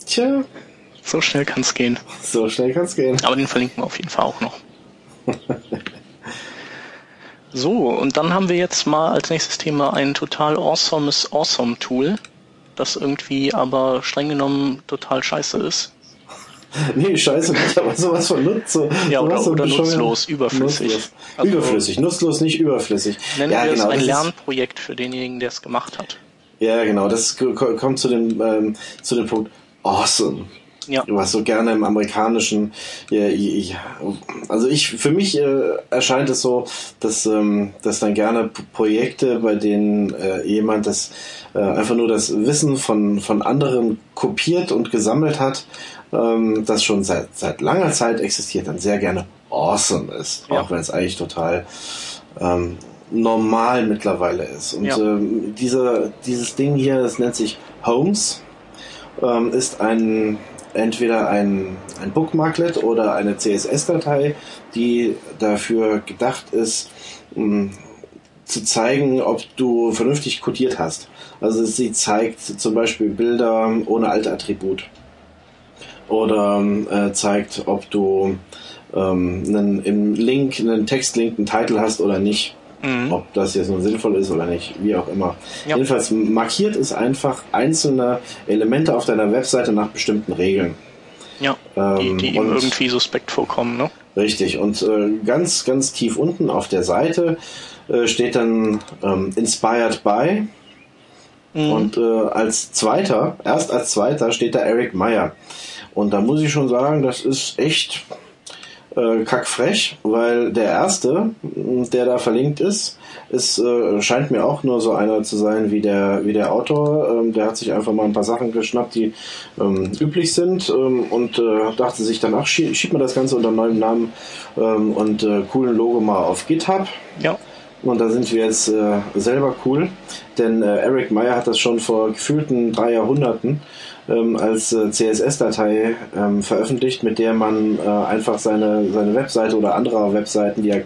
Tja. So schnell kann es gehen. So schnell kann es gehen. Aber den verlinken wir auf jeden Fall auch noch. <laughs> so, und dann haben wir jetzt mal als nächstes Thema ein total awesomes Awesome Tool, das irgendwie aber streng genommen total scheiße ist. <laughs> nee, scheiße nicht, aber sowas von Nutz. So, ja, oder, oder nutzlos, überflüssig. Nutzlos. Also, überflüssig, nutzlos, nicht überflüssig. Nennen ja, wir genau, es ein Lernprojekt für denjenigen, der es gemacht hat. Ja, genau, das kommt zu dem, ähm, zu dem Punkt, awesome. Ja. Was so gerne im amerikanischen, ja, ja, also ich, für mich äh, erscheint es so, dass, ähm, dass dann gerne Projekte, bei denen äh, jemand das äh, einfach nur das Wissen von, von anderen kopiert und gesammelt hat, ähm, das schon seit, seit langer Zeit existiert, dann sehr gerne awesome ist. Ja. Auch wenn es eigentlich total ähm, normal mittlerweile ist. Und ja. ähm, diese, dieses Ding hier, das nennt sich Homes, ähm, ist ein entweder ein, ein Bookmarklet oder eine CSS-Datei, die dafür gedacht ist, um, zu zeigen, ob du vernünftig codiert hast. Also sie zeigt zum Beispiel Bilder ohne Altattribut. Oder äh, zeigt, ob du ähm, einen, im Link, einen Textlink, einen Titel hast oder nicht. Mhm. Ob das jetzt nun sinnvoll ist oder nicht, wie auch immer. Ja. Jedenfalls markiert es einfach einzelne Elemente auf deiner Webseite nach bestimmten Regeln. Ja, ähm, die, die ihm irgendwie suspekt vorkommen, ne? Richtig. Und äh, ganz, ganz tief unten auf der Seite äh, steht dann ähm, Inspired by. Mhm. Und äh, als zweiter, erst als zweiter steht da Eric Meyer. Und da muss ich schon sagen, das ist echt äh, kackfrech, weil der erste, der da verlinkt ist, ist äh, scheint mir auch nur so einer zu sein wie der wie der Autor. Ähm, der hat sich einfach mal ein paar Sachen geschnappt, die ähm, üblich sind ähm, und äh, dachte sich dann, ach schie schiebt man das Ganze unter neuem Namen ähm, und äh, coolen Logo mal auf GitHub. Ja. Und da sind wir jetzt äh, selber cool, denn äh, Eric Meyer hat das schon vor gefühlten drei Jahrhunderten ähm, als äh, CSS-Datei ähm, veröffentlicht, mit der man äh, einfach seine, seine Webseite oder andere Webseiten diag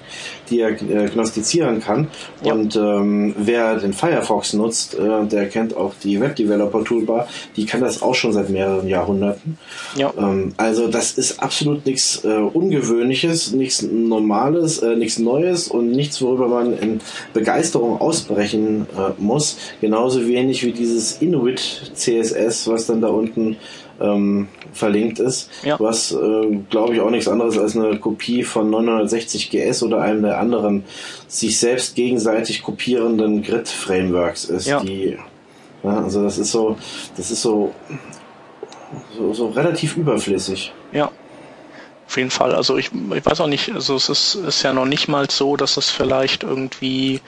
diagnostizieren kann. Ja. Und ähm, wer den Firefox nutzt, äh, der kennt auch die Web Developer Toolbar, die kann das auch schon seit mehreren Jahrhunderten. Ja. Ähm, also das ist absolut nichts äh, Ungewöhnliches, nichts Normales, äh, nichts Neues und nichts, worüber man in Begeisterung ausbrechen äh, muss. Genauso wenig wie dieses Inuit CSS, was dann da unten ähm, verlinkt ist, ja. was äh, glaube ich auch nichts anderes als eine Kopie von 960 GS oder einem der anderen sich selbst gegenseitig kopierenden Grid-Frameworks ist, ja. die ja, also das ist so, das ist so, so, so relativ überflüssig. Ja, auf jeden Fall. Also ich, ich weiß auch nicht, also es ist, ist ja noch nicht mal so, dass es vielleicht irgendwie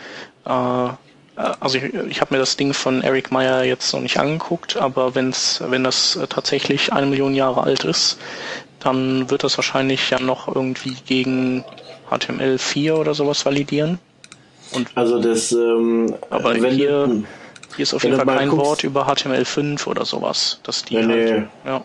äh, also ich, ich habe mir das Ding von Eric Meyer jetzt noch nicht angeguckt, aber wenn's, wenn das äh, tatsächlich eine Million Jahre alt ist, dann wird das wahrscheinlich ja noch irgendwie gegen HTML4 oder sowas validieren. Und also das, ähm, aber hier, du, hier ist auf jeden Fall kein guckst, Wort über HTML5 oder sowas. Dass die nee, halt, nee. Ja.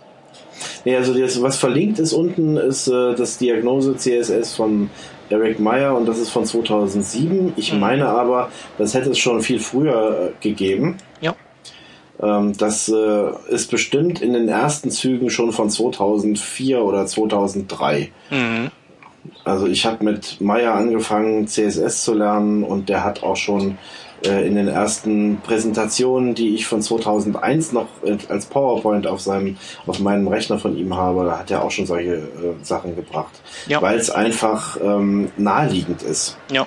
Nee, also das, was verlinkt ist unten, ist äh, das Diagnose CSS von Eric Meyer und das ist von 2007. Ich mhm. meine aber, das hätte es schon viel früher äh, gegeben. Ja. Ähm, das äh, ist bestimmt in den ersten Zügen schon von 2004 oder 2003. Mhm. Also ich habe mit Meyer angefangen, CSS zu lernen und der hat auch schon in den ersten Präsentationen, die ich von 2001 noch als PowerPoint auf seinem, auf meinem Rechner von ihm habe, da hat er auch schon solche äh, Sachen gebracht, ja. weil es einfach ähm, naheliegend ist. Ja.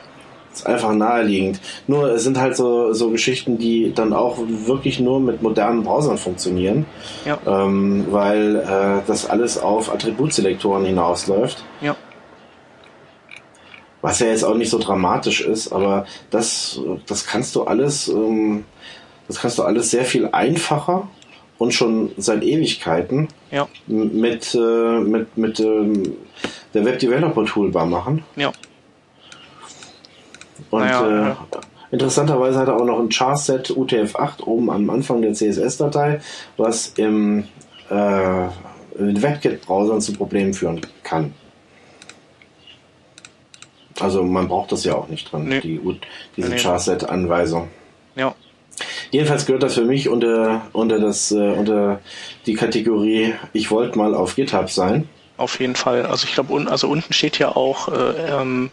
Es ist einfach naheliegend. Nur es sind halt so, so Geschichten, die dann auch wirklich nur mit modernen Browsern funktionieren, ja. ähm, weil äh, das alles auf Attributselektoren hinausläuft. Ja. Was ja jetzt auch nicht so dramatisch ist, aber das, das kannst du alles, ähm, das kannst du alles sehr viel einfacher und schon seit Ewigkeiten ja. mit, äh, mit, mit ähm, der Web Developer Toolbar machen. Ja. Und naja, äh, interessanterweise hat er auch noch ein Charset UTF-8 oben am Anfang der CSS-Datei, was im äh, in WebKit-Browsern zu Problemen führen kann. Also man braucht das ja auch nicht dran, nee. die, diese nee. Charset-Anweisung. Ja. Jedenfalls gehört das für mich unter, unter, das, äh, unter die Kategorie, ich wollte mal auf GitHub sein. Auf jeden Fall. Also ich glaube, un, also unten steht ja auch, äh, ähm,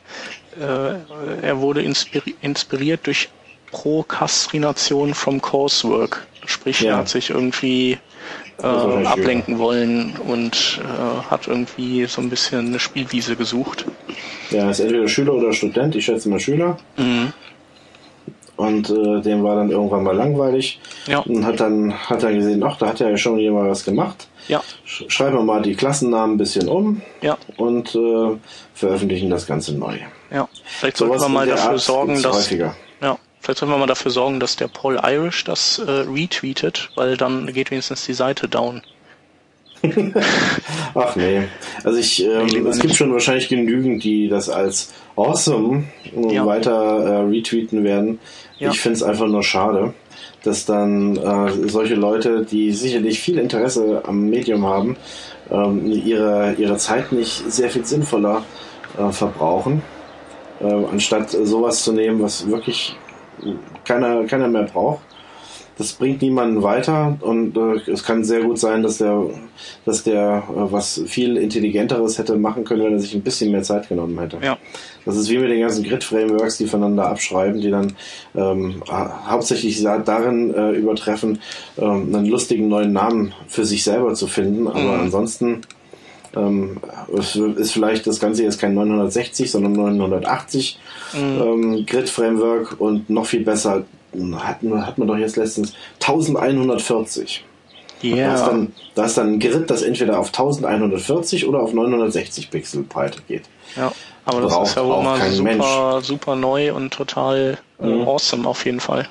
äh, er wurde inspiri inspiriert durch Prokastrination from Coursework. Sprich, ja. er hat sich irgendwie äh, ablenken wollen und äh, hat irgendwie so ein bisschen eine Spielwiese gesucht. Ja, ist entweder Schüler oder Student, ich schätze mal Schüler. Mhm. und äh, dem war dann irgendwann mal langweilig Ja. und hat dann hat dann gesehen, ach, da hat ja schon jemand was gemacht. Ja, Sch- Schreiben wir mal die Klassennamen ein bisschen um ja, und äh, veröffentlichen das Ganze neu. ja. Vielleicht sollten wir mal dafür Art sorgen, dass häufiger. Vielleicht sollten wir mal dafür sorgen, dass der Paul Irish das äh, retweetet, weil dann geht wenigstens die Seite down. <laughs> Ach nee. Also ich, ähm, es gibt nicht. schon wahrscheinlich genügend, die das als awesome äh, Ja. weiter äh, retweeten werden. Ja. Ich finde es einfach nur schade, dass dann äh, solche Leute, die sicherlich viel Interesse am Medium haben, ähm, ihre, ihre Zeit nicht sehr viel sinnvoller äh, verbrauchen, äh, anstatt sowas zu nehmen, was wirklich keiner, keiner mehr braucht. Das bringt niemanden weiter und äh, es kann sehr gut sein, dass der, dass der äh, was viel intelligenteres hätte machen können, wenn er sich ein bisschen mehr Zeit genommen hätte. Ja. Das ist wie mit den ganzen Grid-Frameworks, die voneinander abschreiben, die dann ähm, ha- hauptsächlich darin äh, übertreffen, ähm, einen lustigen neuen Namen für sich selber zu finden. Aber Mhm. ansonsten ähm, es ist vielleicht das Ganze jetzt kein 960, sondern 980 Mhm. ähm, Grid-Framework und noch viel besser hat, man- hat man doch jetzt letztens 1140. Da, ist Ja, dann, da ist dann ein Grid, das entweder auf 1140 oder auf 960 Pixel Breite geht. ja. Aber das braucht ist ja wohl auch mal super, super neu und total äh, Mhm. awesome auf jeden Fall.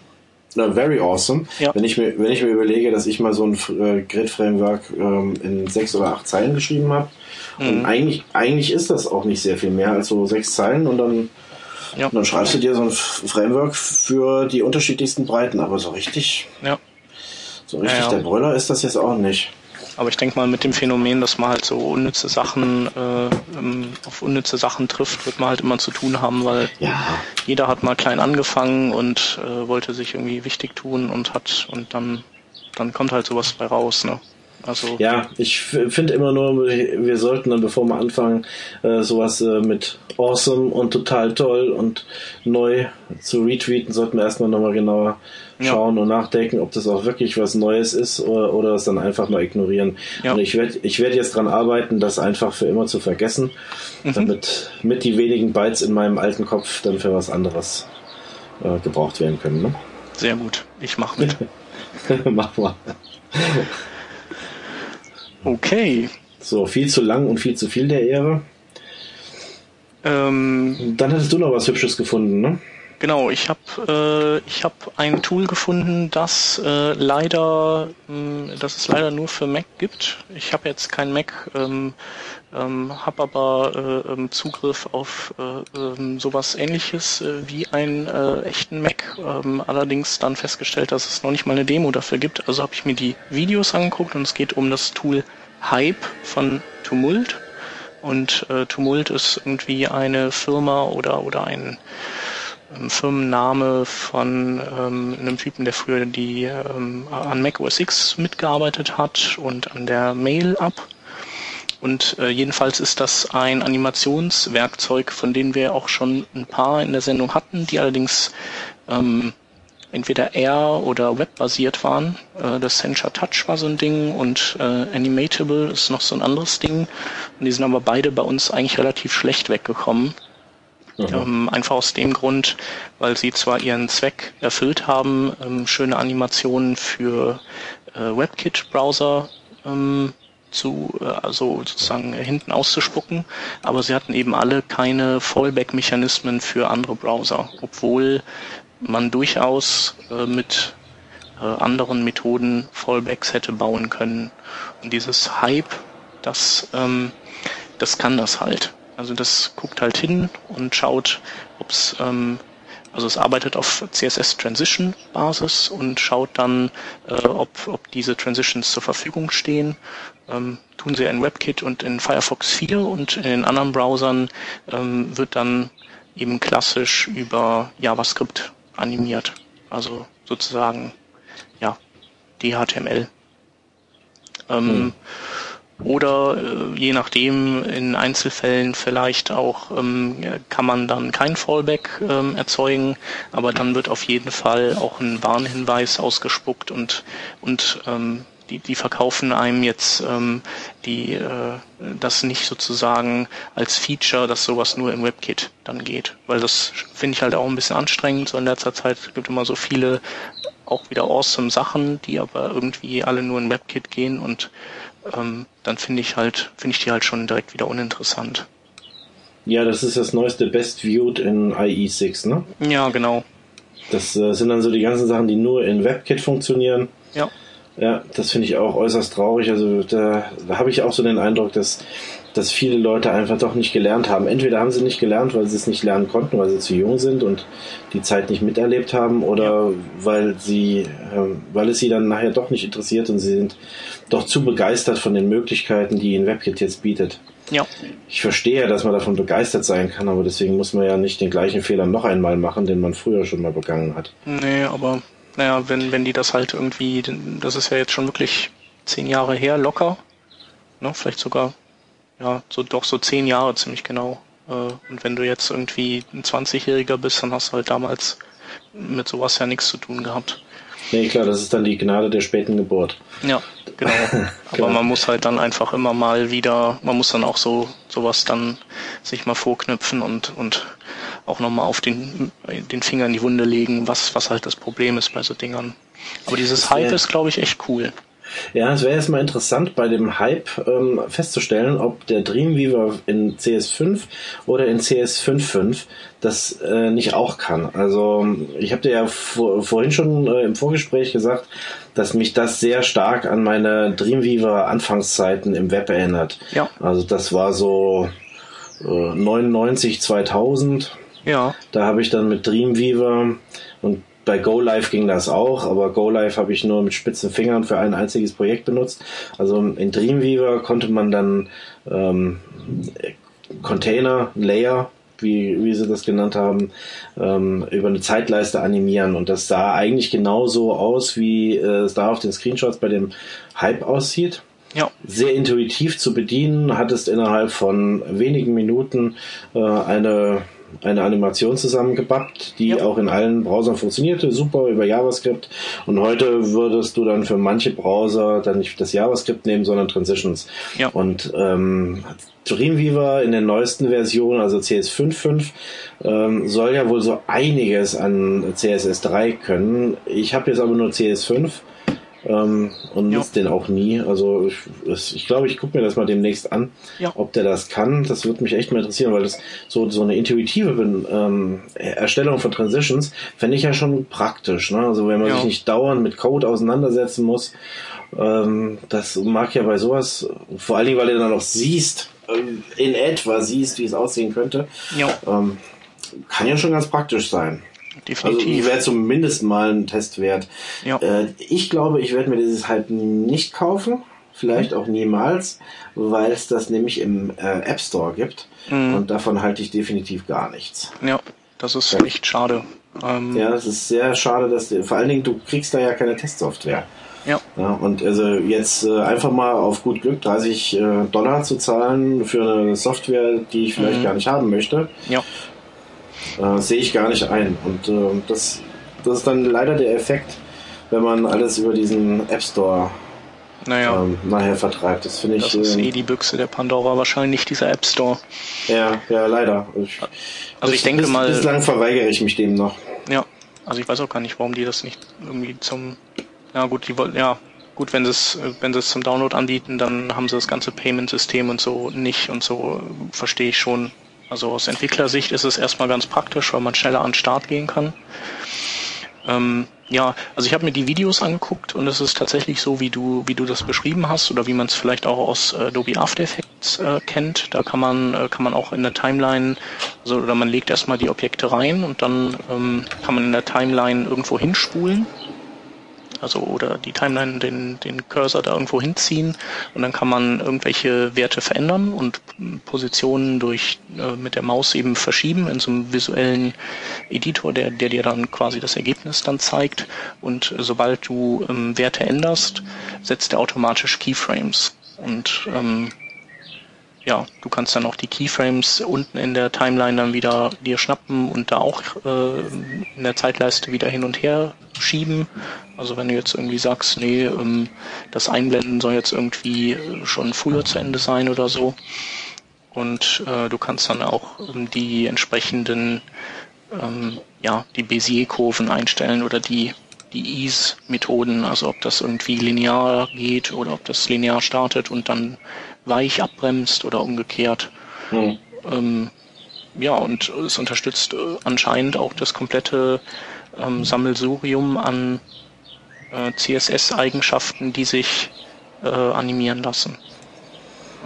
Na, very awesome. Ja. Wenn, ich mir, wenn ich mir überlege, dass ich mal so ein äh, Grid-Framework ähm, in sechs oder acht Zeilen geschrieben habe. Und Mhm. eigentlich, eigentlich ist das auch nicht sehr viel mehr als so sechs Zeilen und dann, Ja. und dann schreibst du dir so ein Framework für die unterschiedlichsten Breiten. Aber so richtig, Ja. so richtig der Brüller ist das jetzt auch nicht. Aber ich denke mal, mit dem Phänomen, dass man halt so unnütze Sachen äh, ähm, auf unnütze Sachen trifft, wird man halt immer zu tun haben, weil Ja, jeder hat mal klein angefangen und äh, wollte sich irgendwie wichtig tun und hat und dann dann kommt halt sowas bei raus, ne? Also Ja, ich finde immer nur, wir sollten dann, bevor wir anfangen, äh, sowas äh, mit awesome und total toll und neu zu retweeten, sollten wir erstmal nochmal genauer Ja. schauen und nachdenken, ob das auch wirklich was Neues ist oder, oder es dann einfach mal ignorieren. Ja. Und ich werde ich werd jetzt dran arbeiten, das einfach für immer zu vergessen, Mhm. damit mit die wenigen Bytes in meinem alten Kopf dann für was anderes äh, gebraucht werden können. Ne? sehr gut. Ich mach mit. <laughs> Mach mal. Okay. So, viel zu lang und viel zu viel der Ehre. Ähm, Dann hattest du noch was Hübsches gefunden, ne? Genau, ich habe äh, ich habe ein Tool gefunden, das äh, leider, mh, das es leider nur für Mac gibt. Ich habe jetzt kein Mac, ähm, ähm, habe aber äh, ähm, Zugriff auf äh, ähm, sowas Ähnliches äh, wie einen äh, echten Mac. Ähm, allerdings dann festgestellt, dass es noch nicht mal eine Demo dafür gibt. Also habe ich mir die Videos angeguckt und es geht um das Tool Hype von Tumult. Und äh, Tumult ist irgendwie eine Firma oder oder ein Firmenname von ähm, einem Typen, der früher die ähm, an Mac OS X mitgearbeitet hat und an der Mail-App. Und äh, jedenfalls ist das ein Animationswerkzeug, von denen wir auch schon ein paar in der Sendung hatten, die allerdings ähm, entweder R oder webbasiert waren. Äh, das Sensor Touch war so ein Ding und äh, Animatable ist noch so ein anderes Ding. Und die sind aber beide bei uns eigentlich relativ schlecht weggekommen. Ähm, einfach aus dem Grund, weil sie zwar ihren Zweck erfüllt haben, ähm, schöne Animationen für äh, WebKit-Browser ähm, zu, äh, also sozusagen hinten auszuspucken, aber sie hatten eben alle keine Fallback-Mechanismen für andere Browser, obwohl man durchaus äh, mit äh, anderen Methoden Fallbacks hätte bauen können. Und dieses Hype, das, ähm, das kann das halt. Also das guckt halt hin und schaut, ob es, ähm, also es arbeitet auf CSS Transition Basis und schaut dann, äh, ob, ob diese Transitions zur Verfügung stehen. Ähm, tun sie in WebKit und in Firefox 4 und in den anderen Browsern ähm, wird dann eben klassisch über JavaScript animiert. Also sozusagen, ja, DHTML. Ähm, Oder äh, je nachdem, in Einzelfällen vielleicht auch ähm, kann man dann kein Fallback ähm, erzeugen, aber dann wird auf jeden Fall auch ein Warnhinweis ausgespuckt und, und ähm, die, die verkaufen einem jetzt ähm, die äh, das nicht sozusagen als Feature, dass sowas nur im WebKit dann geht. Weil das finde ich halt auch ein bisschen anstrengend. So in letzter Zeit gibt immer so viele auch wieder awesome Sachen, die aber irgendwie alle nur in WebKit gehen und ähm, dann finde ich halt, finde ich die halt schon direkt wieder uninteressant. Ja, das ist das neueste Best Viewed in IE6, ne? Ja, genau. Das äh, sind dann so die ganzen Sachen, die nur in WebKit funktionieren. Ja. Ja, das finde ich auch äußerst traurig. Also da, da habe ich auch so den Eindruck, dass, dass viele Leute einfach doch nicht gelernt haben. Entweder haben sie nicht gelernt, weil sie es nicht lernen konnten, weil sie zu jung sind und die Zeit nicht miterlebt haben, oder ja. weil sie, äh, weil es sie dann nachher doch nicht interessiert und sie sind doch zu begeistert von den Möglichkeiten, die Ihnen WebKit jetzt bietet. Ja. Ich verstehe, dass man davon begeistert sein kann, aber deswegen muss man ja nicht den gleichen Fehler noch einmal machen, den man früher schon mal begangen hat. Nee, aber naja, wenn, wenn die das halt irgendwie, das ist ja jetzt schon wirklich zehn Jahre her, locker, ne, vielleicht sogar, ja, so doch so zehn Jahre ziemlich genau. Äh, und wenn du jetzt irgendwie ein 20-Jähriger bist, dann hast du halt damals mit sowas ja nichts zu tun gehabt. Nee, klar, das ist dann die Gnade der späten Geburt. Ja, genau. <laughs> Aber man muss halt dann einfach immer mal wieder, man muss dann auch so sowas dann sich mal vorknüpfen und und auch nochmal auf den den Finger in die Wunde legen, was was halt das Problem ist bei so Dingern. Aber dieses Hype ist, glaube ich, echt cool. Ja, es wäre erstmal interessant bei dem Hype ähm, festzustellen, ob der Dreamweaver in CS5 oder in CS5.5 das äh, nicht auch kann. Also ich habe dir ja vor, vorhin schon äh, im Vorgespräch gesagt, dass mich das sehr stark an meine Dreamweaver Anfangszeiten im Web erinnert. Ja. Also das war so äh, 99, 2000. Ja. Da habe ich dann mit Dreamweaver und bei GoLive ging das auch, aber GoLive habe ich nur mit spitzen Fingern für ein einziges Projekt benutzt. Also in Dreamweaver konnte man dann ähm, Container, Layer, wie, wie sie das genannt haben, ähm, über eine Zeitleiste animieren. Und das sah eigentlich genauso aus, wie äh, es da auf den Screenshots bei dem Hype aussieht. Ja. Sehr intuitiv zu bedienen, hattest innerhalb von wenigen Minuten äh, eine eine Animation zusammengebappt, die ja. auch in allen Browsern funktionierte, super über JavaScript. Und heute würdest du dann für manche Browser dann nicht das JavaScript nehmen, sondern Transitions. Ja. Und ähm, Dreamweaver in der neuesten Version, also CS5.5, ähm, soll ja wohl so einiges an CSS3 können. Ich habe jetzt aber nur CS5 ähm, und nutzt den auch nie. Also ich, das, ich glaube, ich gucke mir das mal demnächst an, ja. ob der das kann. Das würde mich echt mal interessieren, weil das so, so eine intuitive ähm, Erstellung von Transitions fände ich ja schon praktisch. Ne? Also wenn man ja. sich nicht dauernd mit Code auseinandersetzen muss, ähm, das mag ja bei sowas, vor allen Dingen, weil du dann auch siehst, ähm, in etwa siehst, wie es aussehen könnte, ja. ähm, kann ja schon ganz praktisch sein definitiv. Also wäre zumindest mal ein Test wert. Ja. Äh, ich glaube, ich werde mir dieses halt nicht kaufen. Vielleicht auch niemals, weil es das nämlich im äh, App Store gibt. Mhm. Und davon halte ich definitiv gar nichts. Ja, das ist ja. echt schade. Ähm ja, es ist sehr schade, dass vor allen Dingen du kriegst da ja keine Testsoftware. Ja. ja. Und also jetzt äh, einfach mal auf gut Glück 30 äh, Dollar zu zahlen für eine Software, die ich vielleicht mhm. gar nicht haben möchte. Ja äh, sehe ich gar nicht ein. Und äh, das, das ist dann leider der Effekt, wenn man alles über diesen App Store naja. ähm, nachher vertreibt. Das finde ich. Das ist äh, eh die Büchse der Pandora, wahrscheinlich dieser App Store. Ja, ja, leider. Ich, also ich denke bis, mal. Bislang verweigere ich mich dem noch. Ja, also ich weiß auch gar nicht, warum die das nicht irgendwie zum. Ja gut, die wollten ja gut, wenn sie es wenn sie es zum Download anbieten, dann haben sie das ganze Payment-System und so nicht und so verstehe ich schon. Also aus Entwicklersicht ist es erstmal ganz praktisch, weil man schneller an den Start gehen kann. Ähm, ja, also ich habe mir die Videos angeguckt und es ist tatsächlich so, wie du, wie du das beschrieben hast oder wie man es vielleicht auch aus äh, Adobe After Effects äh, kennt. Da kann man, äh, kann man auch in der Timeline, also oder man legt erstmal die Objekte rein und dann ähm, kann man in der Timeline irgendwo hinspulen also oder die Timeline, den, den Cursor da irgendwo hinziehen und dann kann man irgendwelche Werte verändern und Positionen durch äh, mit der Maus eben verschieben in so einem visuellen Editor, der, der dir dann quasi das Ergebnis dann zeigt. Und sobald du ähm, Werte änderst, setzt er automatisch Keyframes. Und ähm, ja, du kannst dann auch die Keyframes unten in der Timeline dann wieder dir schnappen und da auch äh, in der Zeitleiste wieder hin und her schieben. Also wenn du jetzt irgendwie sagst, nee, ähm, das Einblenden soll jetzt irgendwie schon früher zu Ende sein oder so. Und äh, du kannst dann auch ähm, die entsprechenden, ähm, ja, die Bézier-Kurven einstellen oder die die Ease-Methoden, also ob das irgendwie linear geht oder ob das linear startet und dann weich abbremst oder umgekehrt. Hm. Ähm, ja, und es unterstützt äh, anscheinend auch das komplette ähm, Sammelsurium an äh, CSS-Eigenschaften, die sich äh, animieren lassen.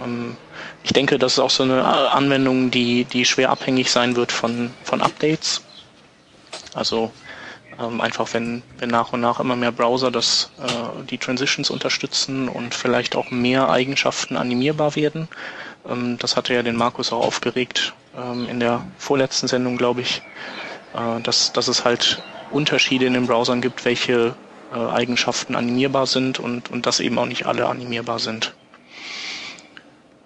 Ähm, ich denke, das ist auch so eine äh, Anwendung, die, die schwer abhängig sein wird von, von Updates. Also ähm, einfach wenn, wenn nach und nach immer mehr Browser das, äh, die Transitions unterstützen und vielleicht auch mehr Eigenschaften animierbar werden. Ähm, das hatte ja den Markus auch aufgeregt ähm, in der vorletzten Sendung, glaube ich, äh, dass, dass es halt Unterschiede in den Browsern gibt, welche äh, Eigenschaften animierbar sind und, und dass eben auch nicht alle animierbar sind.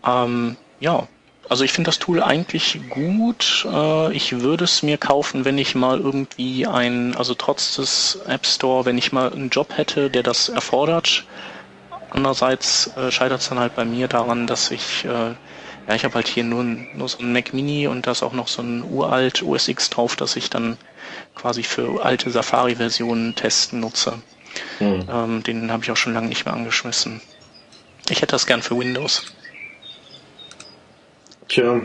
Ähm, ja, also ich finde das Tool eigentlich gut. Äh, ich würde es mir kaufen, wenn ich mal irgendwie ein, also trotz des App Store, wenn ich mal einen Job hätte, der das erfordert. Andererseits äh, scheitert es dann halt bei mir daran, dass ich, äh, ja, ich habe halt hier nur, nur so ein Mac Mini und da ist auch noch so ein uralt OS X drauf, dass ich dann quasi für alte Safari-Versionen testen nutze. Hm. Ähm, den habe ich auch schon lange nicht mehr angeschmissen. Ich hätte das gern für Windows. Tja.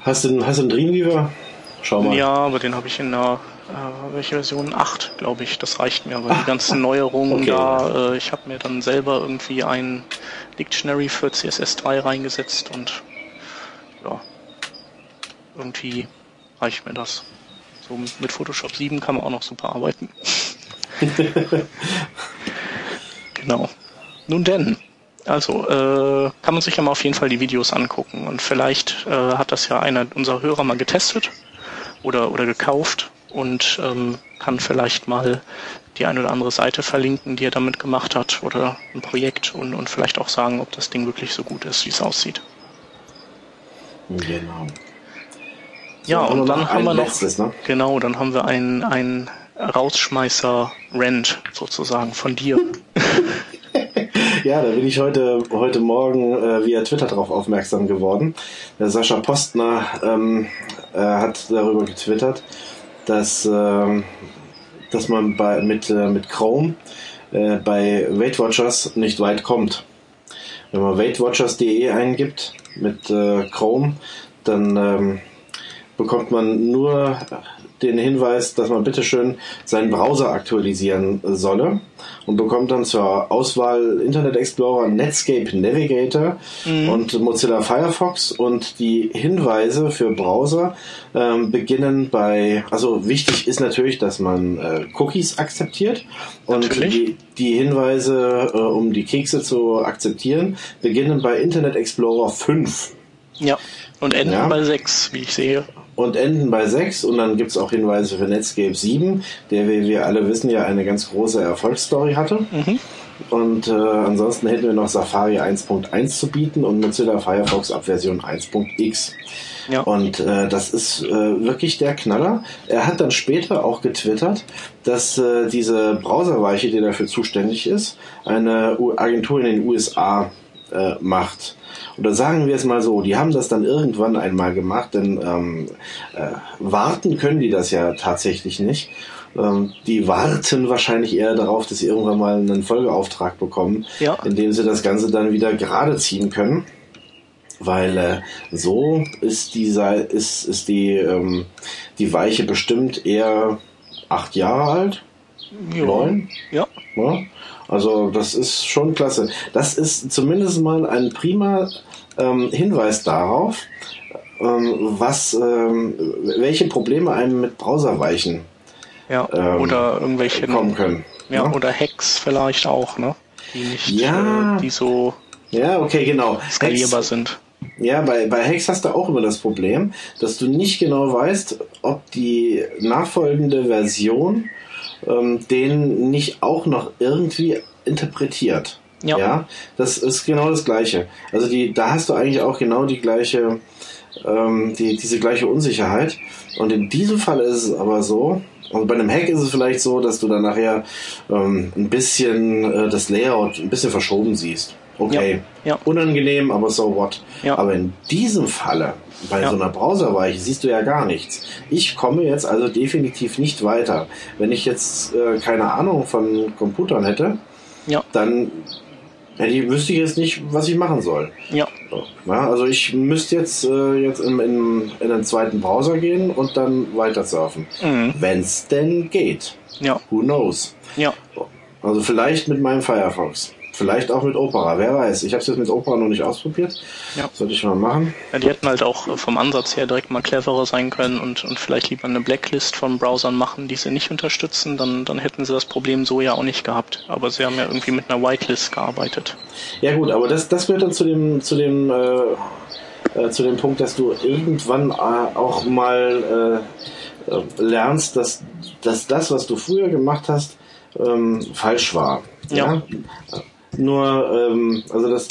Hast du, hast du einen Dreamweaver? Schau mal. Ja, aber den habe ich in der äh, welche Version 8, glaube ich. Das reicht mir. Aber die ganzen Neuerungen okay. da, äh, ich habe mir dann selber irgendwie ein Dictionary für CSS3 reingesetzt und ja, irgendwie reicht mir das. So mit Photoshop 7 kann man auch noch super arbeiten. <laughs> genau. Nun denn, also äh, kann man sich ja mal auf jeden Fall die Videos angucken und vielleicht äh, hat das ja einer unserer Hörer mal getestet oder oder gekauft und ähm, kann vielleicht mal die eine oder andere Seite verlinken, die er damit gemacht hat oder ein Projekt und, und vielleicht auch sagen, ob das Ding wirklich so gut ist, wie es aussieht. Genau. So, ja, und dann haben wir noch, letztes, ne? genau, dann haben wir ein, ein Rausschmeißer-Rent sozusagen von dir. <laughs> Ja, da bin ich heute, heute Morgen äh, via Twitter darauf aufmerksam geworden. Der Sascha Postner ähm, äh, hat darüber getwittert, dass, äh, dass man bei, mit, äh, mit Chrome äh, bei Weight Watchers nicht weit kommt. Wenn man weightwatchers.de eingibt mit äh, Chrome, dann ähm, bekommt man nur den Hinweis, dass man bitteschön seinen Browser aktualisieren solle und bekommt dann zur Auswahl Internet Explorer, Netscape Navigator mhm. und Mozilla Firefox und die Hinweise für Browser ähm, beginnen bei, also wichtig ist natürlich, dass man äh, Cookies akzeptiert und die, die, Hinweise, äh, um die Kekse zu akzeptieren, beginnen bei Internet Explorer 5. Ja, und enden ja. bei 6, wie ich sehe und enden bei 6 und dann gibt es auch Hinweise für Netscape 7, der, wie wir alle wissen, ja eine ganz große Erfolgsstory hatte. Mhm. Und äh, ansonsten hätten wir noch Safari 1.1 zu bieten und Mozilla Firefox ab Version 1.x. Ja. Und äh, das ist äh, wirklich der Knaller. Er hat dann später auch getwittert, dass äh, diese Browserweiche, die dafür zuständig ist, eine Agentur in den USA äh, macht. Oder sagen wir es mal so, die haben das dann irgendwann einmal gemacht, denn ähm, äh, warten können die das ja tatsächlich nicht. Ähm, die warten wahrscheinlich eher darauf, dass sie irgendwann mal einen Folgeauftrag bekommen, ja. indem sie das Ganze dann wieder gerade ziehen können. Weil äh, so ist die, ist, ist die, ähm, die Weiche bestimmt eher acht Jahre alt. Neun? Ja. ja. Also das ist schon klasse. Das ist zumindest mal ein prima ähm, Hinweis darauf, ähm, was, ähm, welche Probleme einem mit Browserweichen ja, ähm, oder irgendwelche kommen können. Ja, ne? oder Hacks vielleicht auch, ne? Die nicht, ja. Äh, die so ja, okay, genau. skalierbar Hacks, sind. Ja, bei, bei Hacks hast du auch immer das Problem, dass du nicht genau weißt, ob die nachfolgende Version ähm, den nicht auch noch irgendwie interpretiert. Ja. ja. Das ist genau das Gleiche. Also die, da hast du eigentlich auch genau die gleiche, ähm, die, diese gleiche Unsicherheit. Und in diesem Fall ist es aber so, und bei einem Hack ist es vielleicht so, dass du dann nachher ähm, ein bisschen äh, das Layout ein bisschen verschoben siehst. Okay, ja. Ja. unangenehm, aber so what. Ja. Aber in diesem Falle, bei so einer Browserweiche, siehst du ja gar nichts. Ich komme jetzt also definitiv nicht weiter. Wenn ich jetzt äh, keine Ahnung von Computern hätte, dann die wüsste ich jetzt nicht, was ich machen soll. Ja. ja also ich müsste jetzt, äh, jetzt in, in, in einen zweiten Browser gehen und dann weiter surfen. Mhm. Wenn es denn geht. Ja. Who knows? Ja. Also vielleicht mit meinem Firefox. Vielleicht auch mit Opera, wer weiß. Ich habe es jetzt mit Opera noch nicht ausprobiert. Ja. Sollte ich mal machen. Ja, die hätten halt auch vom Ansatz her direkt mal cleverer sein können und, und vielleicht lieber eine Blacklist von Browsern machen, die sie nicht unterstützen. Dann, dann hätten sie das Problem so ja auch nicht gehabt. Aber sie haben ja irgendwie mit einer Whitelist gearbeitet. Ja gut, aber das, das wird dann zu dem, zu dem, äh, äh, zu dem Punkt, dass du irgendwann äh, auch mal äh, äh, lernst, dass, dass das, was du früher gemacht hast, ähm, falsch war. Ja. ja? Nur, ähm, also das,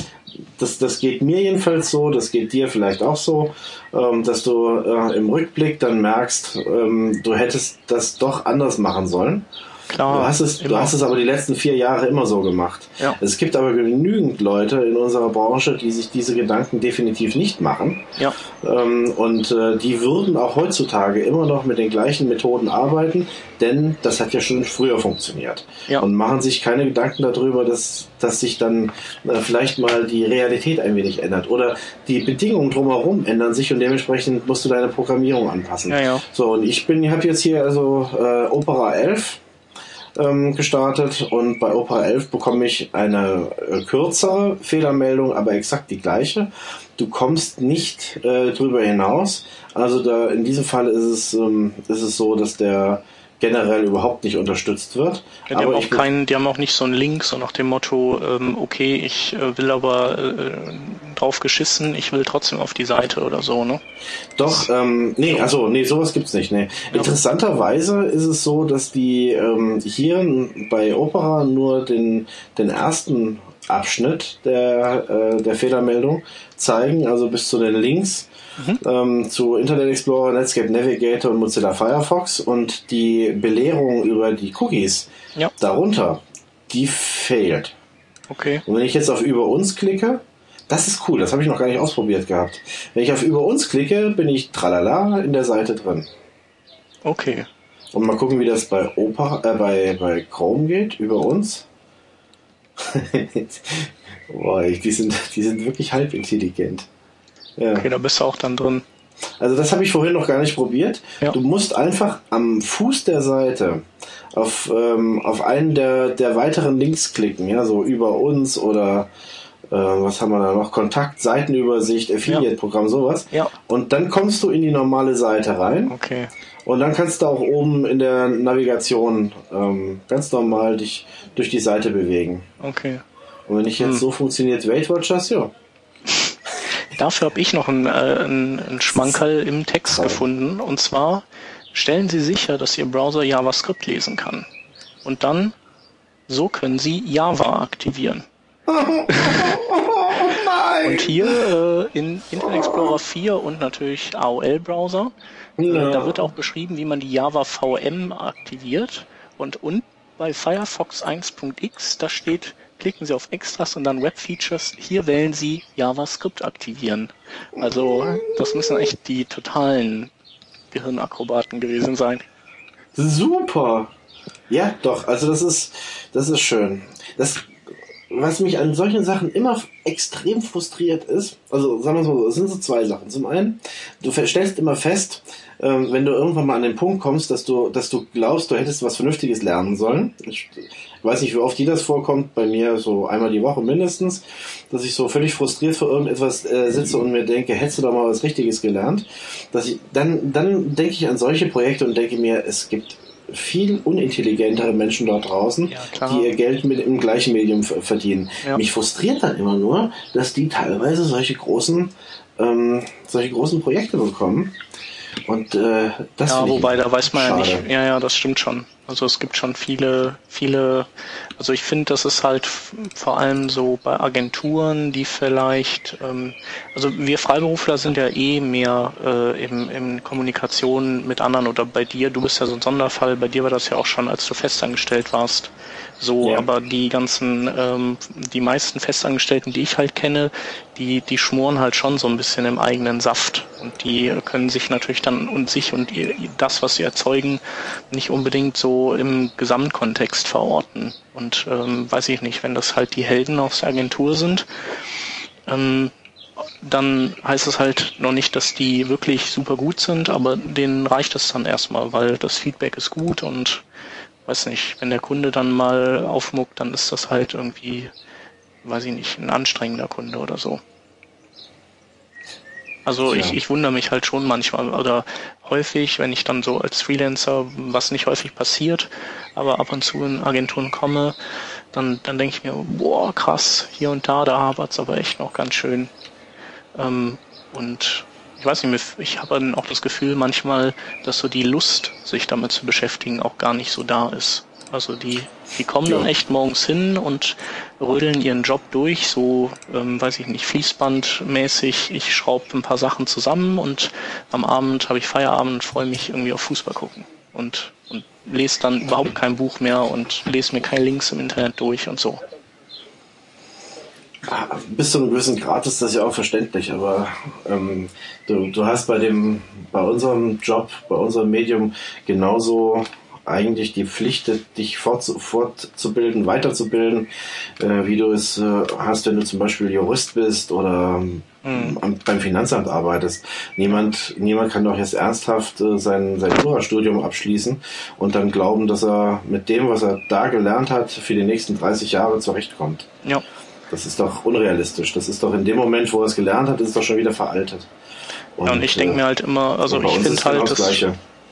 das, das geht mir jedenfalls so, das geht dir vielleicht auch so, ähm, dass du äh, im Rückblick dann merkst, ähm, du hättest das doch anders machen sollen. Klar, du, hast es, du hast es aber die letzten vier Jahre immer so gemacht. Ja. Es gibt aber genügend Leute in unserer Branche, die sich diese Gedanken definitiv nicht machen. Ja. Ähm, und äh, die würden auch heutzutage immer noch mit den gleichen Methoden arbeiten, denn das hat ja schon früher funktioniert. Ja. Und machen sich keine Gedanken darüber, dass, dass sich dann äh, vielleicht mal die Realität ein wenig ändert. Oder die Bedingungen drumherum ändern sich und dementsprechend musst du deine Programmierung anpassen. Ja, ja. So, und ich bin, habe jetzt hier also äh, Opera 11 ähm, gestartet und bei Opera 11 bekomme ich eine äh, kürzere Fehlermeldung, aber exakt die gleiche. Du kommst nicht äh, drüber hinaus. Also da in diesem Fall ist es, ähm, ist es so, dass der generell überhaupt nicht unterstützt wird. Ja, die, haben auch keinen, die haben auch nicht so einen Link, so nach dem Motto, ähm, okay, ich äh, will aber äh, drauf geschissen, ich will trotzdem auf die Seite oder so, ne? Doch, ähm, nee, also nee, sowas gibt's nicht. Nee. Ja. Interessanterweise ist es so, dass die ähm, hier bei Opera nur den, den ersten Abschnitt der, äh, der Fehlermeldung zeigen, also bis zu den Links mhm. ähm, zu Internet Explorer, Netscape Navigator und Mozilla Firefox und die Belehrung über die Cookies ja. darunter, die fehlt. Okay. Und wenn ich jetzt auf Über uns klicke, das ist cool, das habe ich noch gar nicht ausprobiert gehabt. Wenn ich auf Über uns klicke, bin ich tralala in der Seite drin. Okay. Und mal gucken, wie das bei Opa, äh, bei, bei Chrome geht, über uns. <laughs> Boah, die sind, die sind wirklich halbintelligent. Ja. Okay, da bist du auch dann drin. Also das habe ich vorhin noch gar nicht probiert. Ja. Du musst einfach am Fuß der Seite auf, ähm, auf einen der, der weiteren Links klicken, ja, so über uns oder äh, was haben wir da noch? Kontakt, Seitenübersicht, Affiliate-Programm, sowas. Ja. Und dann kommst du in die normale Seite rein. Okay. Und dann kannst du auch oben in der Navigation ähm, ganz normal dich durch die Seite bewegen. Okay. Und wenn ich jetzt hm. so funktioniert Weight Watchers, ja. <laughs> Dafür habe ich noch einen, äh, einen Schmankerl im Text gefunden. Und zwar stellen Sie sicher, dass Ihr Browser JavaScript lesen kann. Und dann, so können Sie Java aktivieren. Oh. <laughs> Und hier äh, in Internet Explorer 4 und natürlich AOL-Browser, äh, ja. äh, da wird auch beschrieben, wie man die Java VM aktiviert. Und, und bei Firefox 1.x, da steht klicken Sie auf Extras und dann Web Features. Hier wählen Sie JavaScript aktivieren. Also das müssen echt die totalen Gehirnakrobaten gewesen sein. Super. Ja, doch. Also das ist, das ist schön. Das, was mich an solchen Sachen immer extrem frustriert ist, also sagen wir so, es sind so zwei Sachen. Zum einen, du stellst immer fest, ähm, wenn du irgendwann mal an den Punkt kommst, dass du, dass du glaubst, du hättest was Vernünftiges lernen sollen. Ich weiß nicht, wie oft dir das vorkommt, bei mir so einmal die Woche mindestens, dass ich so völlig frustriert vor irgendetwas äh, sitze und mir denke, hättest du da mal was Richtiges gelernt? Dass ich, dann, dann denke ich an solche Projekte und denke mir, es gibt viel unintelligentere Menschen dort draußen, ja, die ihr Geld mit im gleichen Medium verdienen. Ja. Mich frustriert dann immer nur, dass die teilweise solche großen, ähm, solche großen Projekte bekommen Und äh, das Ja, wobei da weiß man schade. ja nicht. Ja, ja, das stimmt schon. Also es gibt schon viele, viele, also ich finde, das ist halt vor allem so bei Agenturen, die vielleicht, ähm, also wir Freiberufler sind ja eh mehr äh, im, in Kommunikation mit anderen oder bei dir, du bist ja so ein Sonderfall, bei dir war das ja auch schon, als du festangestellt warst. So, ja. aber die ganzen, ähm, die meisten Festangestellten, die ich halt kenne, die, die schmoren halt schon so ein bisschen im eigenen Saft. Und die können sich natürlich dann und sich und ihr, das, was sie erzeugen, nicht unbedingt so im Gesamtkontext verorten. Und ähm, weiß ich nicht, wenn das halt die Helden aus der Agentur sind, ähm, dann heißt es halt noch nicht, dass die wirklich super gut sind, aber denen reicht es dann erstmal, weil das Feedback ist gut und weiß nicht, wenn der Kunde dann mal aufmuckt, dann ist das halt irgendwie, weiß ich nicht, ein anstrengender Kunde oder so. Also ja. ich, ich wundere mich halt schon manchmal oder häufig, wenn ich dann so als Freelancer, was nicht häufig passiert, aber ab und zu in Agenturen komme, dann, dann denke ich mir, boah, krass, hier und da, da hapert's aber echt noch ganz schön. Ähm, und ich weiß nicht, ich habe dann auch das Gefühl manchmal, dass so die Lust, sich damit zu beschäftigen, auch gar nicht so da ist. Also die, die kommen ja. dann echt morgens hin und rödeln ihren Job durch, so, ähm, weiß ich nicht, fließbandmäßig. Ich schraube ein paar Sachen zusammen und am Abend habe ich Feierabend und freue mich irgendwie auf Fußball gucken. Und, und lese dann überhaupt kein Buch mehr und lese mir keine Links im Internet durch und so. Bis zu einem gewissen Grad ist das ja auch verständlich, aber ähm, du, du hast bei dem, bei unserem Job, bei unserem Medium genauso eigentlich die Pflicht, dich fort, fortzubilden, weiterzubilden, äh, wie du es äh, hast, wenn du zum Beispiel Jurist bist oder mhm. beim Finanzamt arbeitest. Niemand, niemand kann doch jetzt ernsthaft äh, sein, sein Jurastudium abschließen und dann glauben, dass er mit dem, was er da gelernt hat, für die nächsten 30 Jahre zurechtkommt. Ja. Das ist doch unrealistisch. Das ist doch in dem Moment, wo er es gelernt hat, ist es doch schon wieder veraltet. Und, ja, und ich denke mir halt immer, also ich finde halt, genau das,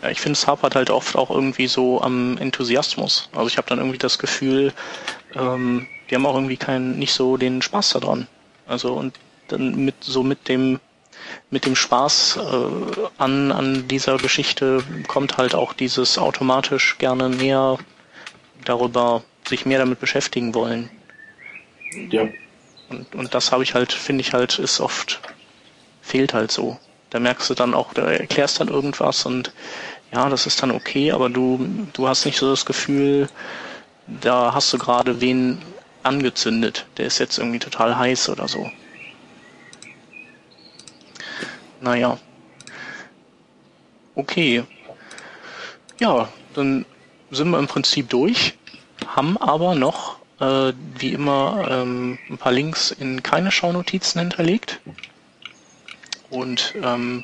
ja, ich finde, es hapert halt oft auch irgendwie so am Enthusiasmus. Also ich habe dann irgendwie das Gefühl, ähm, die haben auch irgendwie keinen, nicht so den Spaß daran. Also und dann mit so mit dem mit dem Spaß äh, an an dieser Geschichte kommt halt auch dieses automatisch gerne mehr darüber sich mehr damit beschäftigen wollen. Ja. Und, und das habe ich halt, finde ich halt, ist oft, fehlt halt so. Da merkst du dann auch, da erklärst dann irgendwas und ja, das ist dann okay, aber du, du hast nicht so das Gefühl, da hast du gerade wen angezündet. Der ist jetzt irgendwie total heiß oder so. Naja. Okay. Ja, dann sind wir im Prinzip durch, haben aber noch äh, wie immer ähm, ein paar Links in keine Schaunotizen hinterlegt. Und ähm,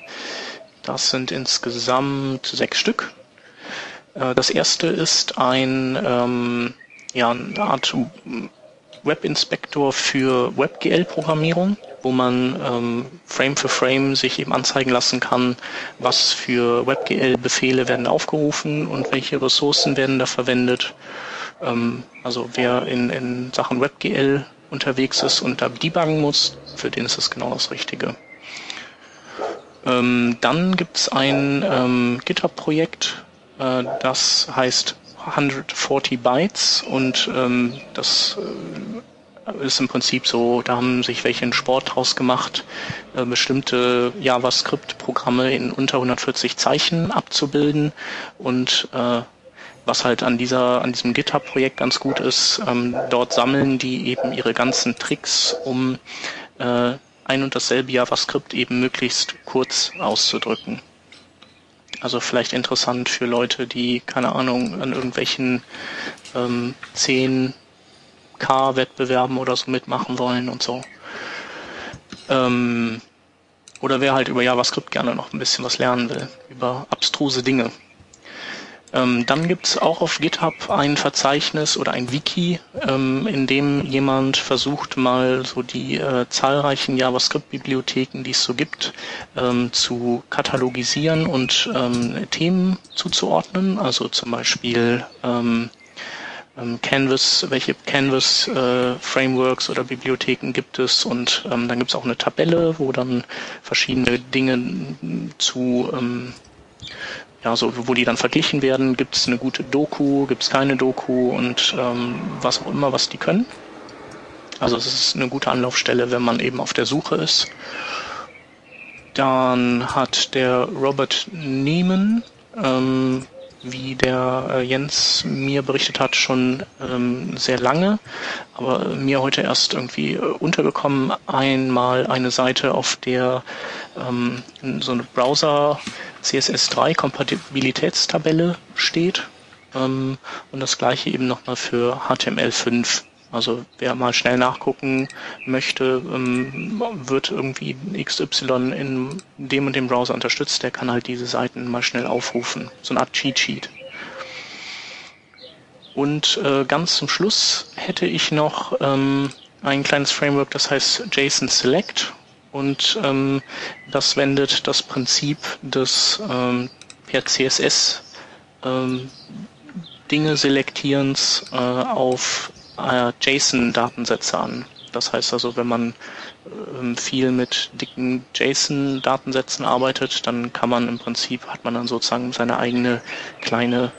das sind insgesamt sechs Stück. Äh, das erste ist ein, ähm, ja, eine Art Webinspektor für WebGL-Programmierung, wo man ähm, Frame für Frame sich eben anzeigen lassen kann, was für WebGL-Befehle werden aufgerufen und welche Ressourcen werden da verwendet ähm, also wer in, in Sachen WebGL unterwegs ist und da debuggen muss, für den ist das genau das Richtige. Ähm, dann gibt es ein ähm, GitHub-Projekt, äh, das heißt 140 Bytes und ähm, das äh, ist im Prinzip so, da haben sich welche einen Sport draus gemacht, äh, bestimmte JavaScript-Programme in unter 140 Zeichen abzubilden und äh, was halt an dieser, an diesem GitHub-Projekt ganz gut ist, ähm, dort sammeln die eben ihre ganzen Tricks, um äh, ein und dasselbe JavaScript eben möglichst kurz auszudrücken. Also vielleicht interessant für Leute, die, keine Ahnung, an irgendwelchen ähm, 10K-Wettbewerben oder so mitmachen wollen und so. Ähm, oder wer halt über JavaScript gerne noch ein bisschen was lernen will, über abstruse Dinge. Ähm, dann gibt es auch auf GitHub ein Verzeichnis oder ein Wiki, ähm, in dem jemand versucht mal so die äh, zahlreichen JavaScript-Bibliotheken, die es so gibt, ähm, zu katalogisieren und ähm, Themen zuzuordnen. Also zum Beispiel ähm, ähm, Canvas, welche Canvas äh, Frameworks oder Bibliotheken gibt es und ähm, dann gibt es auch eine Tabelle, wo dann verschiedene Dinge zu ähm, ja, so, wo die dann verglichen werden, gibt es eine gute Doku, gibt es keine Doku und ähm, was auch immer, was die können. Also es ist eine gute Anlaufstelle, wenn man eben auf der Suche ist. Dann hat der Robert Neiman, ähm, wie der äh, Jens mir berichtet hat, schon ähm, sehr lange, aber mir heute erst irgendwie äh, untergekommen, einmal eine Seite, auf der ähm, so eine Browser CSS3 Kompatibilitätstabelle steht ähm, und das gleiche eben nochmal für HTML5. Also wer mal schnell nachgucken möchte, ähm, wird irgendwie XY in dem und dem Browser unterstützt, der kann halt diese Seiten mal schnell aufrufen. So eine Art Cheat Sheet. Und äh, ganz zum Schluss hätte ich noch ähm, ein kleines Framework, das heißt JSON Select und ähm, das wendet das Prinzip des ähm, per CSS ähm, Dinge selektierens äh, auf äh, JSON-Datensätze an. Das heißt also, wenn man ähm, viel mit dicken JSON-Datensätzen arbeitet, dann kann man im Prinzip, hat man dann sozusagen seine eigene kleine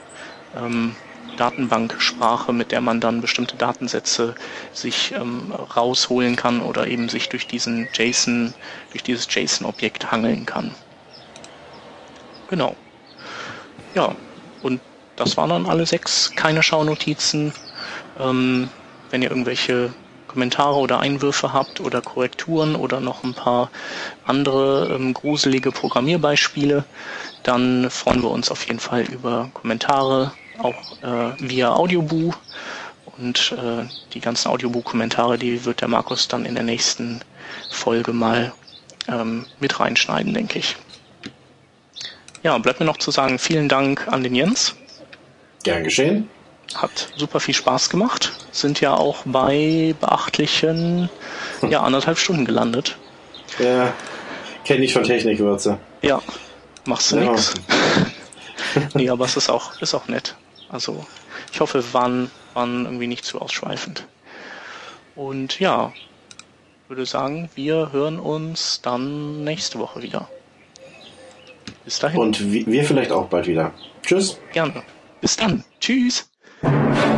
ähm, Datenbanksprache, mit der man dann bestimmte Datensätze sich ähm, rausholen kann oder eben sich durch diesen JSON, durch dieses JSON-Objekt hangeln kann. Genau. Ja, und das waren dann alle sechs, keine Schaunotizen. Ähm, wenn ihr irgendwelche Kommentare oder Einwürfe habt oder Korrekturen oder noch ein paar andere ähm, gruselige Programmierbeispiele, dann freuen wir uns auf jeden Fall über Kommentare, auch äh, via Audioboo. Und äh, die ganzen Audioboo-Kommentare, die wird der Markus dann in der nächsten Folge mal ähm, mit reinschneiden, denke ich. Ja, bleibt mir noch zu sagen, vielen Dank an den Jens. Gern geschehen. Hat super viel Spaß gemacht. Sind ja auch bei beachtlichen ja, anderthalb Stunden gelandet. Ja, kenne ich von Technikwürze. Ja, machst du ja. nix. <laughs> nee, aber es ist auch, ist auch nett. Also ich hoffe, wir waren, waren irgendwie nicht zu ausschweifend. Und ja, würde sagen, wir hören uns dann nächste Woche wieder. Bis dahin. Und wir vielleicht auch bald wieder. Tschüss. Gerne. Bis dann. Tschüss. Thank <laughs> you.